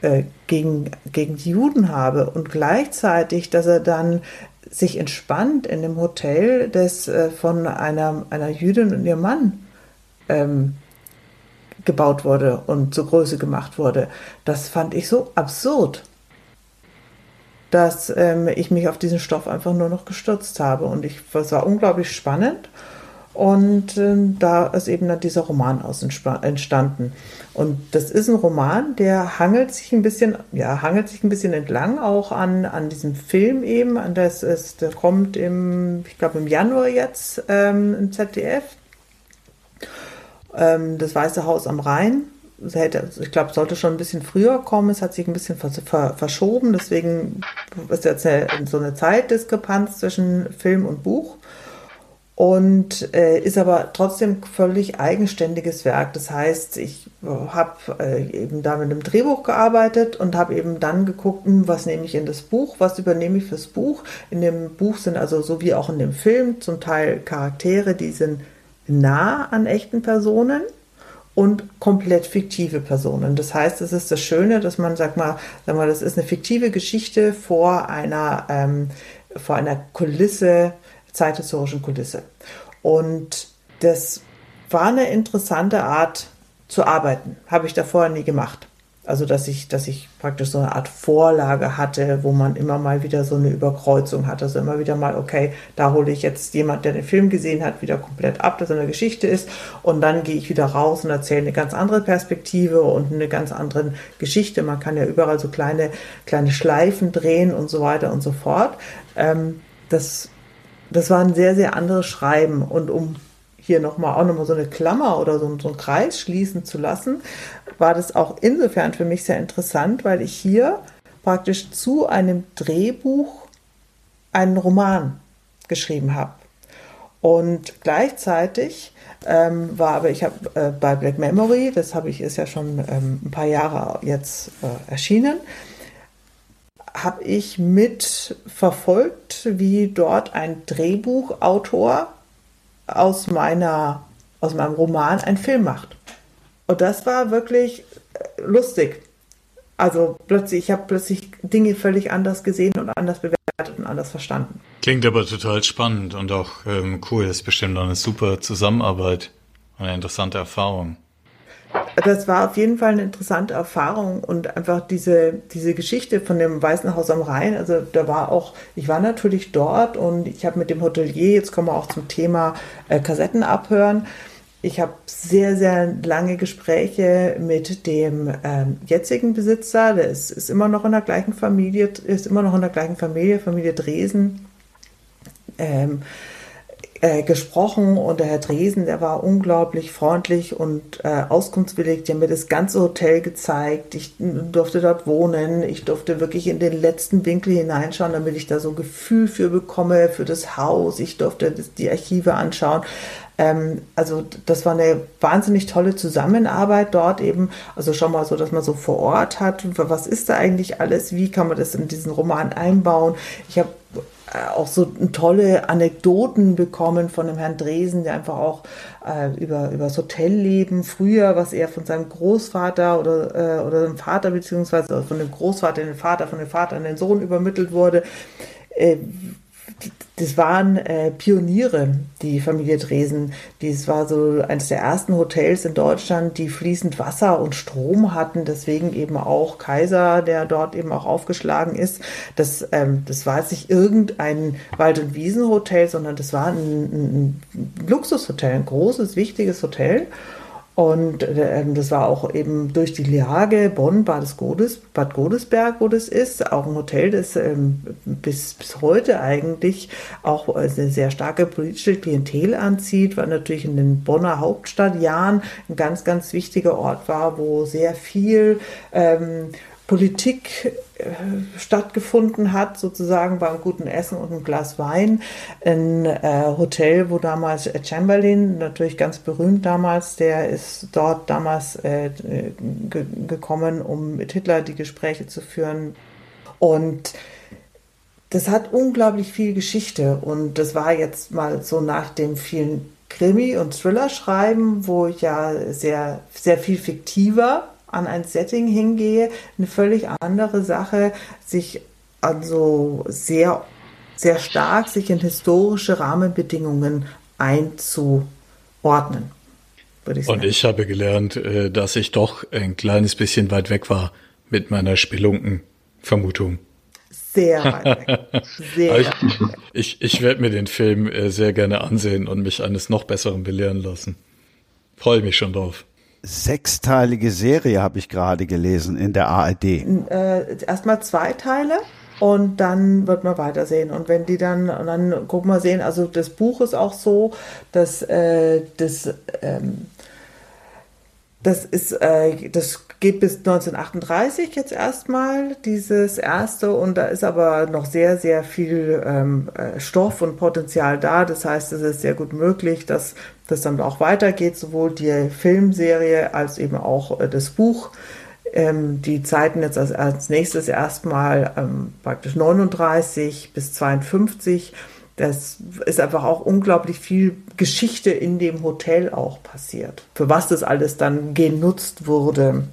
äh, gegen, gegen die Juden habe und gleichzeitig, dass er dann sich entspannt in dem Hotel, das äh, von einer, einer Jüdin und ihrem Mann ähm, gebaut wurde und zur Größe gemacht wurde. Das fand ich so absurd dass ähm, ich mich auf diesen Stoff einfach nur noch gestürzt habe. Und ich, es war unglaublich spannend. Und ähm, da ist eben dann dieser Roman aus entstanden. Und das ist ein Roman, der hangelt sich ein bisschen, ja, hangelt sich ein bisschen entlang auch an, an diesem Film eben. An das ist, der kommt im, ich glaube im Januar jetzt ähm, im ZDF. Ähm, das Weiße Haus am Rhein hätte, ich glaube, sollte schon ein bisschen früher kommen. Es hat sich ein bisschen verschoben. Deswegen ist jetzt eine, so eine Zeitdiskrepanz zwischen Film und Buch. Und äh, ist aber trotzdem völlig eigenständiges Werk. Das heißt, ich habe äh, eben da mit einem Drehbuch gearbeitet und habe eben dann geguckt, hm, was nehme ich in das Buch, was übernehme ich fürs Buch. In dem Buch sind also so wie auch in dem Film zum Teil Charaktere, die sind nah an echten Personen und komplett fiktive Personen. Das heißt, es ist das Schöne, dass man sagt mal, sag mal, das ist eine fiktive Geschichte vor einer ähm, vor einer Kulisse, zeithistorischen Kulisse. Und das war eine interessante Art zu arbeiten. Habe ich da vorher nie gemacht. Also, dass ich, dass ich praktisch so eine Art Vorlage hatte, wo man immer mal wieder so eine Überkreuzung hat. Also immer wieder mal, okay, da hole ich jetzt jemand, der den Film gesehen hat, wieder komplett ab, dass er eine Geschichte ist. Und dann gehe ich wieder raus und erzähle eine ganz andere Perspektive und eine ganz andere Geschichte. Man kann ja überall so kleine, kleine Schleifen drehen und so weiter und so fort. Ähm, das, das war ein sehr, sehr anderes Schreiben. Und um hier nochmal auch nochmal so eine Klammer oder so, so einen Kreis schließen zu lassen, war das auch insofern für mich sehr interessant, weil ich hier praktisch zu einem Drehbuch einen Roman geschrieben habe. Und gleichzeitig ähm, war aber, ich habe äh, bei Black Memory, das habe ich, ist ja schon ähm, ein paar Jahre jetzt äh, erschienen, habe ich mitverfolgt, wie dort ein Drehbuchautor aus meiner, aus meinem Roman einen Film macht. Und das war wirklich äh, lustig. Also plötzlich, ich habe plötzlich Dinge völlig anders gesehen und anders bewertet und anders verstanden. Klingt aber total spannend und auch ähm, cool. Das ist bestimmt eine super Zusammenarbeit eine interessante Erfahrung. Das war auf jeden Fall eine interessante Erfahrung und einfach diese, diese Geschichte von dem Weißen Haus am Rhein. Also da war auch, ich war natürlich dort und ich habe mit dem Hotelier, jetzt kommen wir auch zum Thema äh, Kassetten abhören. Ich habe sehr, sehr lange Gespräche mit dem ähm, jetzigen Besitzer. Der ist, ist immer noch in der gleichen Familie, ist immer noch in der gleichen Familie, Familie Dresen. Ähm, äh, gesprochen und der Herr Dresen, der war unglaublich freundlich und äh, auskunftswillig. Der hat mir das ganze Hotel gezeigt. Ich durfte dort wohnen. Ich durfte wirklich in den letzten Winkel hineinschauen, damit ich da so Gefühl für bekomme, für das Haus. Ich durfte das, die Archive anschauen. Ähm, also das war eine wahnsinnig tolle Zusammenarbeit dort eben. Also schon mal so, dass man so vor Ort hat, was ist da eigentlich alles, wie kann man das in diesen Roman einbauen. Ich habe auch so tolle Anekdoten bekommen von dem Herrn Dresen, der einfach auch äh, über, über das Hotelleben früher, was er von seinem Großvater oder, äh, oder dem Vater beziehungsweise von dem Großvater in den Vater, von dem Vater in den Sohn übermittelt wurde, äh, das waren äh, Pioniere, die Familie Dresen. Das war so eines der ersten Hotels in Deutschland, die fließend Wasser und Strom hatten. Deswegen eben auch Kaiser, der dort eben auch aufgeschlagen ist. Das, ähm, das war jetzt nicht irgendein Wald- und Wiesenhotel, sondern das war ein, ein Luxushotel, ein großes, wichtiges Hotel. Und äh, das war auch eben durch die Lage Bonn, Bad, Godes, Bad Godesberg, wo das ist, auch ein Hotel, das ähm, bis, bis heute eigentlich auch eine sehr starke politische Klientel anzieht, weil natürlich in den Bonner Hauptstadtjahren ein ganz, ganz wichtiger Ort war, wo sehr viel ähm, Politik äh, stattgefunden hat, sozusagen beim guten Essen und einem Glas Wein. Ein äh, Hotel, wo damals Chamberlain, natürlich ganz berühmt damals, der ist dort damals äh, ge gekommen, um mit Hitler die Gespräche zu führen. Und das hat unglaublich viel Geschichte. Und das war jetzt mal so nach dem vielen Krimi- und Thriller-Schreiben, wo ja sehr, sehr viel fiktiver an ein Setting hingehe, eine völlig andere Sache, sich also sehr, sehr stark sich in historische Rahmenbedingungen einzuordnen. Ich Und ich habe gelernt, äh, dass ich doch ein kleines bisschen weit weg war mit meiner Spelunken-Vermutung. Sehr weit weg. Sehr ich, ich, ich werde mir den Film äh, sehr gerne ansehen und mich eines noch Besseren belehren lassen. Freue mich schon drauf sechsteilige Serie, habe ich gerade gelesen, in der ARD. Äh, Erstmal zwei Teile und dann wird man weitersehen. Und wenn die dann, und dann gucken wir sehen, also das Buch ist auch so, dass äh, das, ähm, das ist, äh, das geht bis 1938 jetzt erstmal, dieses erste, und da ist aber noch sehr, sehr viel ähm, äh, Stoff und Potenzial da. Das heißt, es ist sehr gut möglich, dass das dann auch weitergeht, sowohl die Filmserie als eben auch äh, das Buch. Ähm, die Zeiten jetzt als, als nächstes erstmal ähm, praktisch 39 bis 52 das ist einfach auch unglaublich viel Geschichte in dem Hotel auch passiert. Für was das alles dann genutzt wurde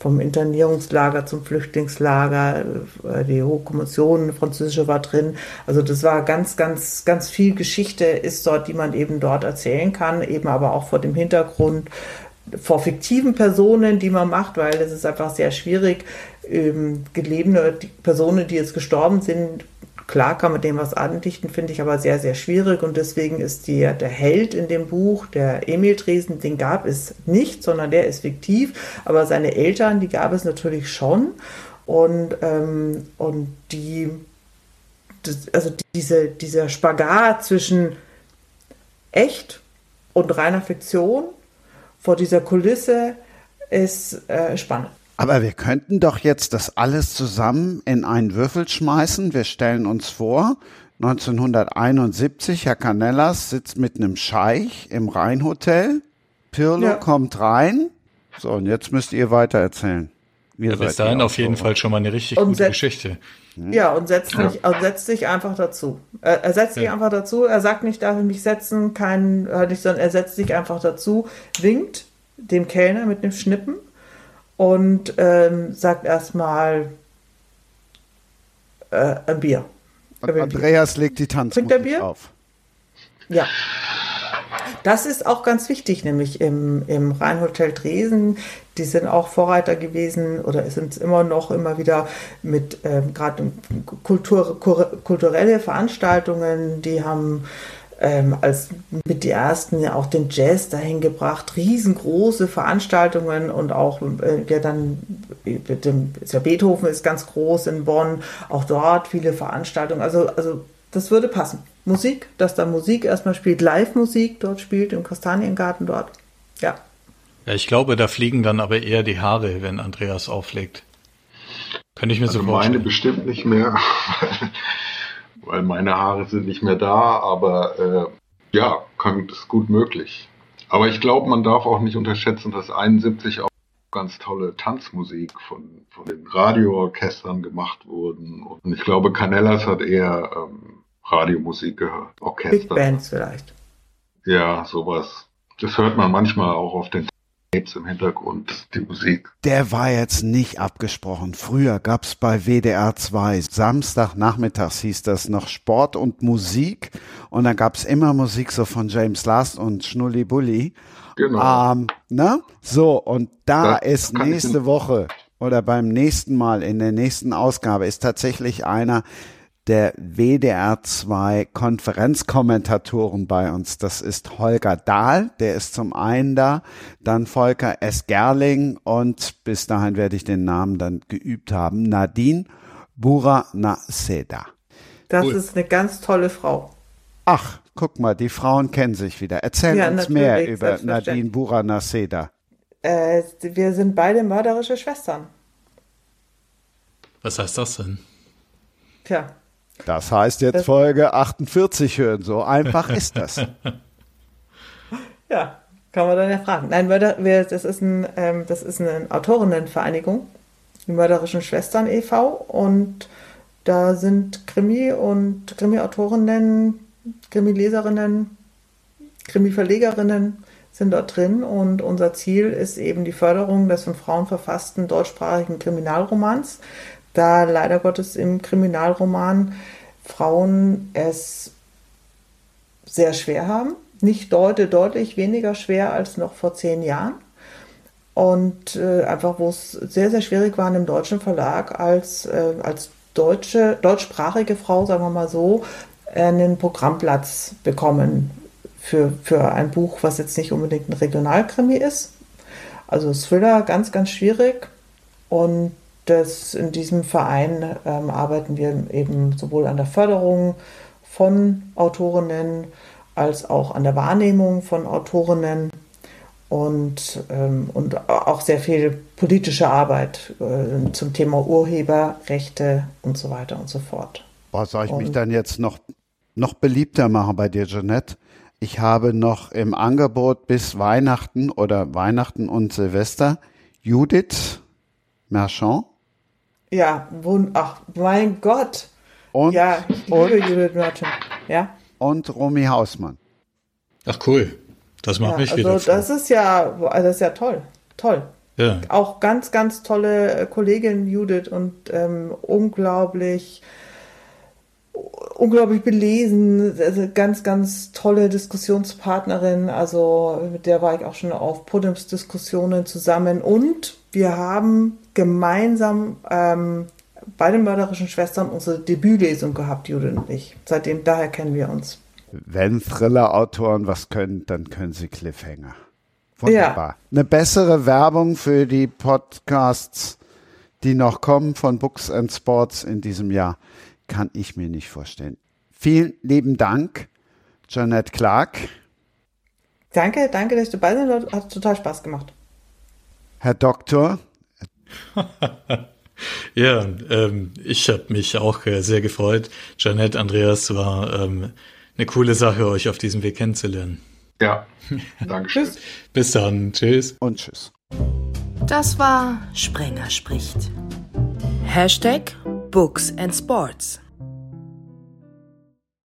vom Internierungslager zum Flüchtlingslager, äh, die Hohe Kommission, französische war drin. Also das war ganz, ganz, ganz viel Geschichte ist dort, die man eben dort erzählen kann, eben aber auch vor dem Hintergrund vor fiktiven Personen, die man macht, weil es ist einfach sehr schwierig, ähm, gelebene Personen, die jetzt gestorben sind, Klar kann man dem was andichten, finde ich aber sehr, sehr schwierig. Und deswegen ist die, der Held in dem Buch, der Emil Dresen, den gab es nicht, sondern der ist fiktiv, aber seine Eltern, die gab es natürlich schon. Und, ähm, und die, das, also diese, dieser Spagat zwischen echt und reiner Fiktion vor dieser Kulisse ist äh, spannend. Aber wir könnten doch jetzt das alles zusammen in einen Würfel schmeißen. Wir stellen uns vor, 1971, Herr Canellas sitzt mit einem Scheich im Rheinhotel. Pirlo Ja. kommt rein. So, und jetzt müsst ihr weiter erzählen. Ja, bis seid dahin auf jeden. Fall schon mal eine richtig Und gute Geschichte. Ja, und setzt, sich, und setzt sich einfach dazu. Er, er setzt sich Ja. einfach dazu. Er sagt nicht, darf ich mich setzen, kein, äh, nicht, sondern er setzt sich einfach dazu, winkt dem Kellner mit dem Schnippen und ähm, sagt erstmal äh, ein Bier. Und. Andreas legt die Tanzmusik auf. Ja. Das ist auch ganz wichtig, nämlich im, im Rheinhotel Dresden. Die sind auch Vorreiter gewesen oder sind es immer noch immer wieder mit ähm, gerade Kultur, kulturelle Veranstaltungen. Die haben ähm, als mit die ersten ja auch den Jazz dahin gebracht, riesengroße Veranstaltungen und auch äh, ja dann mit dem ist ja Beethoven ist ganz groß in Bonn, auch dort viele Veranstaltungen. Also also das würde passen. Musik, dass da Musik erstmal spielt, Live-Musik dort spielt im Kastaniengarten dort. Ja. Ja, ich glaube, da fliegen dann aber eher die Haare, wenn Andreas auflegt. Könnte ich mir Also so meine vorstellen. bestimmt nicht mehr, weil meine Haare sind nicht mehr da, aber äh, ja, kann, ist gut möglich. Aber ich glaube, man darf auch nicht unterschätzen, dass 71 auch ganz tolle Tanzmusik von, von den Radioorchestern gemacht wurden. Und ich glaube, Canellas hat eher ähm, Radiomusik gehört, Big Orchester. Bands vielleicht. Ja, sowas. Das hört man manchmal auch auf den Tapes im Hintergrund, die Musik. Der war jetzt nicht abgesprochen. Früher gab's bei WDR 2, Samstagnachmittags hieß das noch Sport und Musik. Und dann gab's immer Musik so von James Last und Schnulli Bulli. Genau. Ähm, ne? So, und da Das ist nächste Woche oder beim nächsten Mal in der nächsten Ausgabe ist tatsächlich einer der WDR 2 Konferenzkommentatoren bei uns. Das ist Holger Dahl, der ist zum einen da, dann Volker S. Gerling und bis dahin werde ich den Namen dann geübt haben, Nadine Buranaseda. Das Cool. ist eine ganz tolle Frau. Ach, guck mal, die Frauen kennen sich wieder. Erzähl Ja, uns mehr über. Nadine Buranaseda. Äh, wir sind beide mörderische Schwestern. Was heißt das denn? Tja, Das heißt jetzt Folge 48 hören. So einfach ist das. ja, kann man dann ja fragen. Nein, Mörder, wir, das, ist ein, ähm, das ist eine Autorinnenvereinigung, die Mörderischen Schwestern e.V. Und da sind Krimi- und Krimi-Autorinnen, Krimi-Leserinnen, Krimi-Verlegerinnen sind dort drin. Und unser Ziel ist eben die Förderung des von Frauen verfassten deutschsprachigen Kriminalromans. Da leider Gottes im Kriminalroman Frauen es sehr schwer haben. Nicht deute, deutlich weniger schwer als noch vor zehn Jahren. Und äh, einfach, wo es sehr, sehr schwierig war, einem deutschen Verlag als, äh, als deutsche, deutschsprachige Frau, sagen wir mal so, einen Programmplatz bekommen für, für ein Buch, was jetzt nicht unbedingt ein Regionalkrimi ist. Also Thriller, ganz, ganz schwierig. Und das, in diesem Verein ähm, arbeiten wir eben sowohl an der Förderung von Autorinnen als auch an der Wahrnehmung von Autorinnen und, ähm, und auch sehr viel politische Arbeit äh, zum Thema Urheberrechte und so weiter und so fort. Boah, soll ich mich Und- dann jetzt noch, noch beliebter machen bei dir, Jeanette? Ich habe noch im Angebot bis Weihnachten oder Weihnachten und Silvester Judith Merchant Ja, ach mein Gott. und, ja, ich und, liebe Judith Merchant. Ja, und Romy Hausmann. Ach cool. Das macht ja mich also wieder froh. das ist ja, also das ist ja toll, toll. ja. auch ganz, ganz tolle äh, Kollegin Judith und ähm, unglaublich, unglaublich belesen, also ganz, ganz tolle Diskussionspartnerin. Also mit der war ich auch schon auf Podiumsdiskussionen zusammen und wir haben gemeinsam ähm, bei den mörderischen Schwestern unsere Debütlesung gehabt, Judith und ich. Seitdem, daher kennen wir uns. Wenn Thriller-Autoren was können, dann können sie Cliffhanger. Wunderbar. Eine bessere Werbung für die Podcasts, die noch kommen von Books and Sports in diesem Jahr, kann ich mir nicht vorstellen. Vielen lieben Dank, Jeanette Clark, Danke, danke, dass du dabei bist. Hat total Spaß gemacht. Herr Doktor. Ja, ähm, ich habe mich auch äh, sehr gefreut. Janet, Andreas, war ähm, eine coole Sache, euch auf diesem Weg kennenzulernen. Ja, danke schön. Bis dann, tschüss. Und tschüss. Das war Sprenger spricht. Hashtag Books and Sports.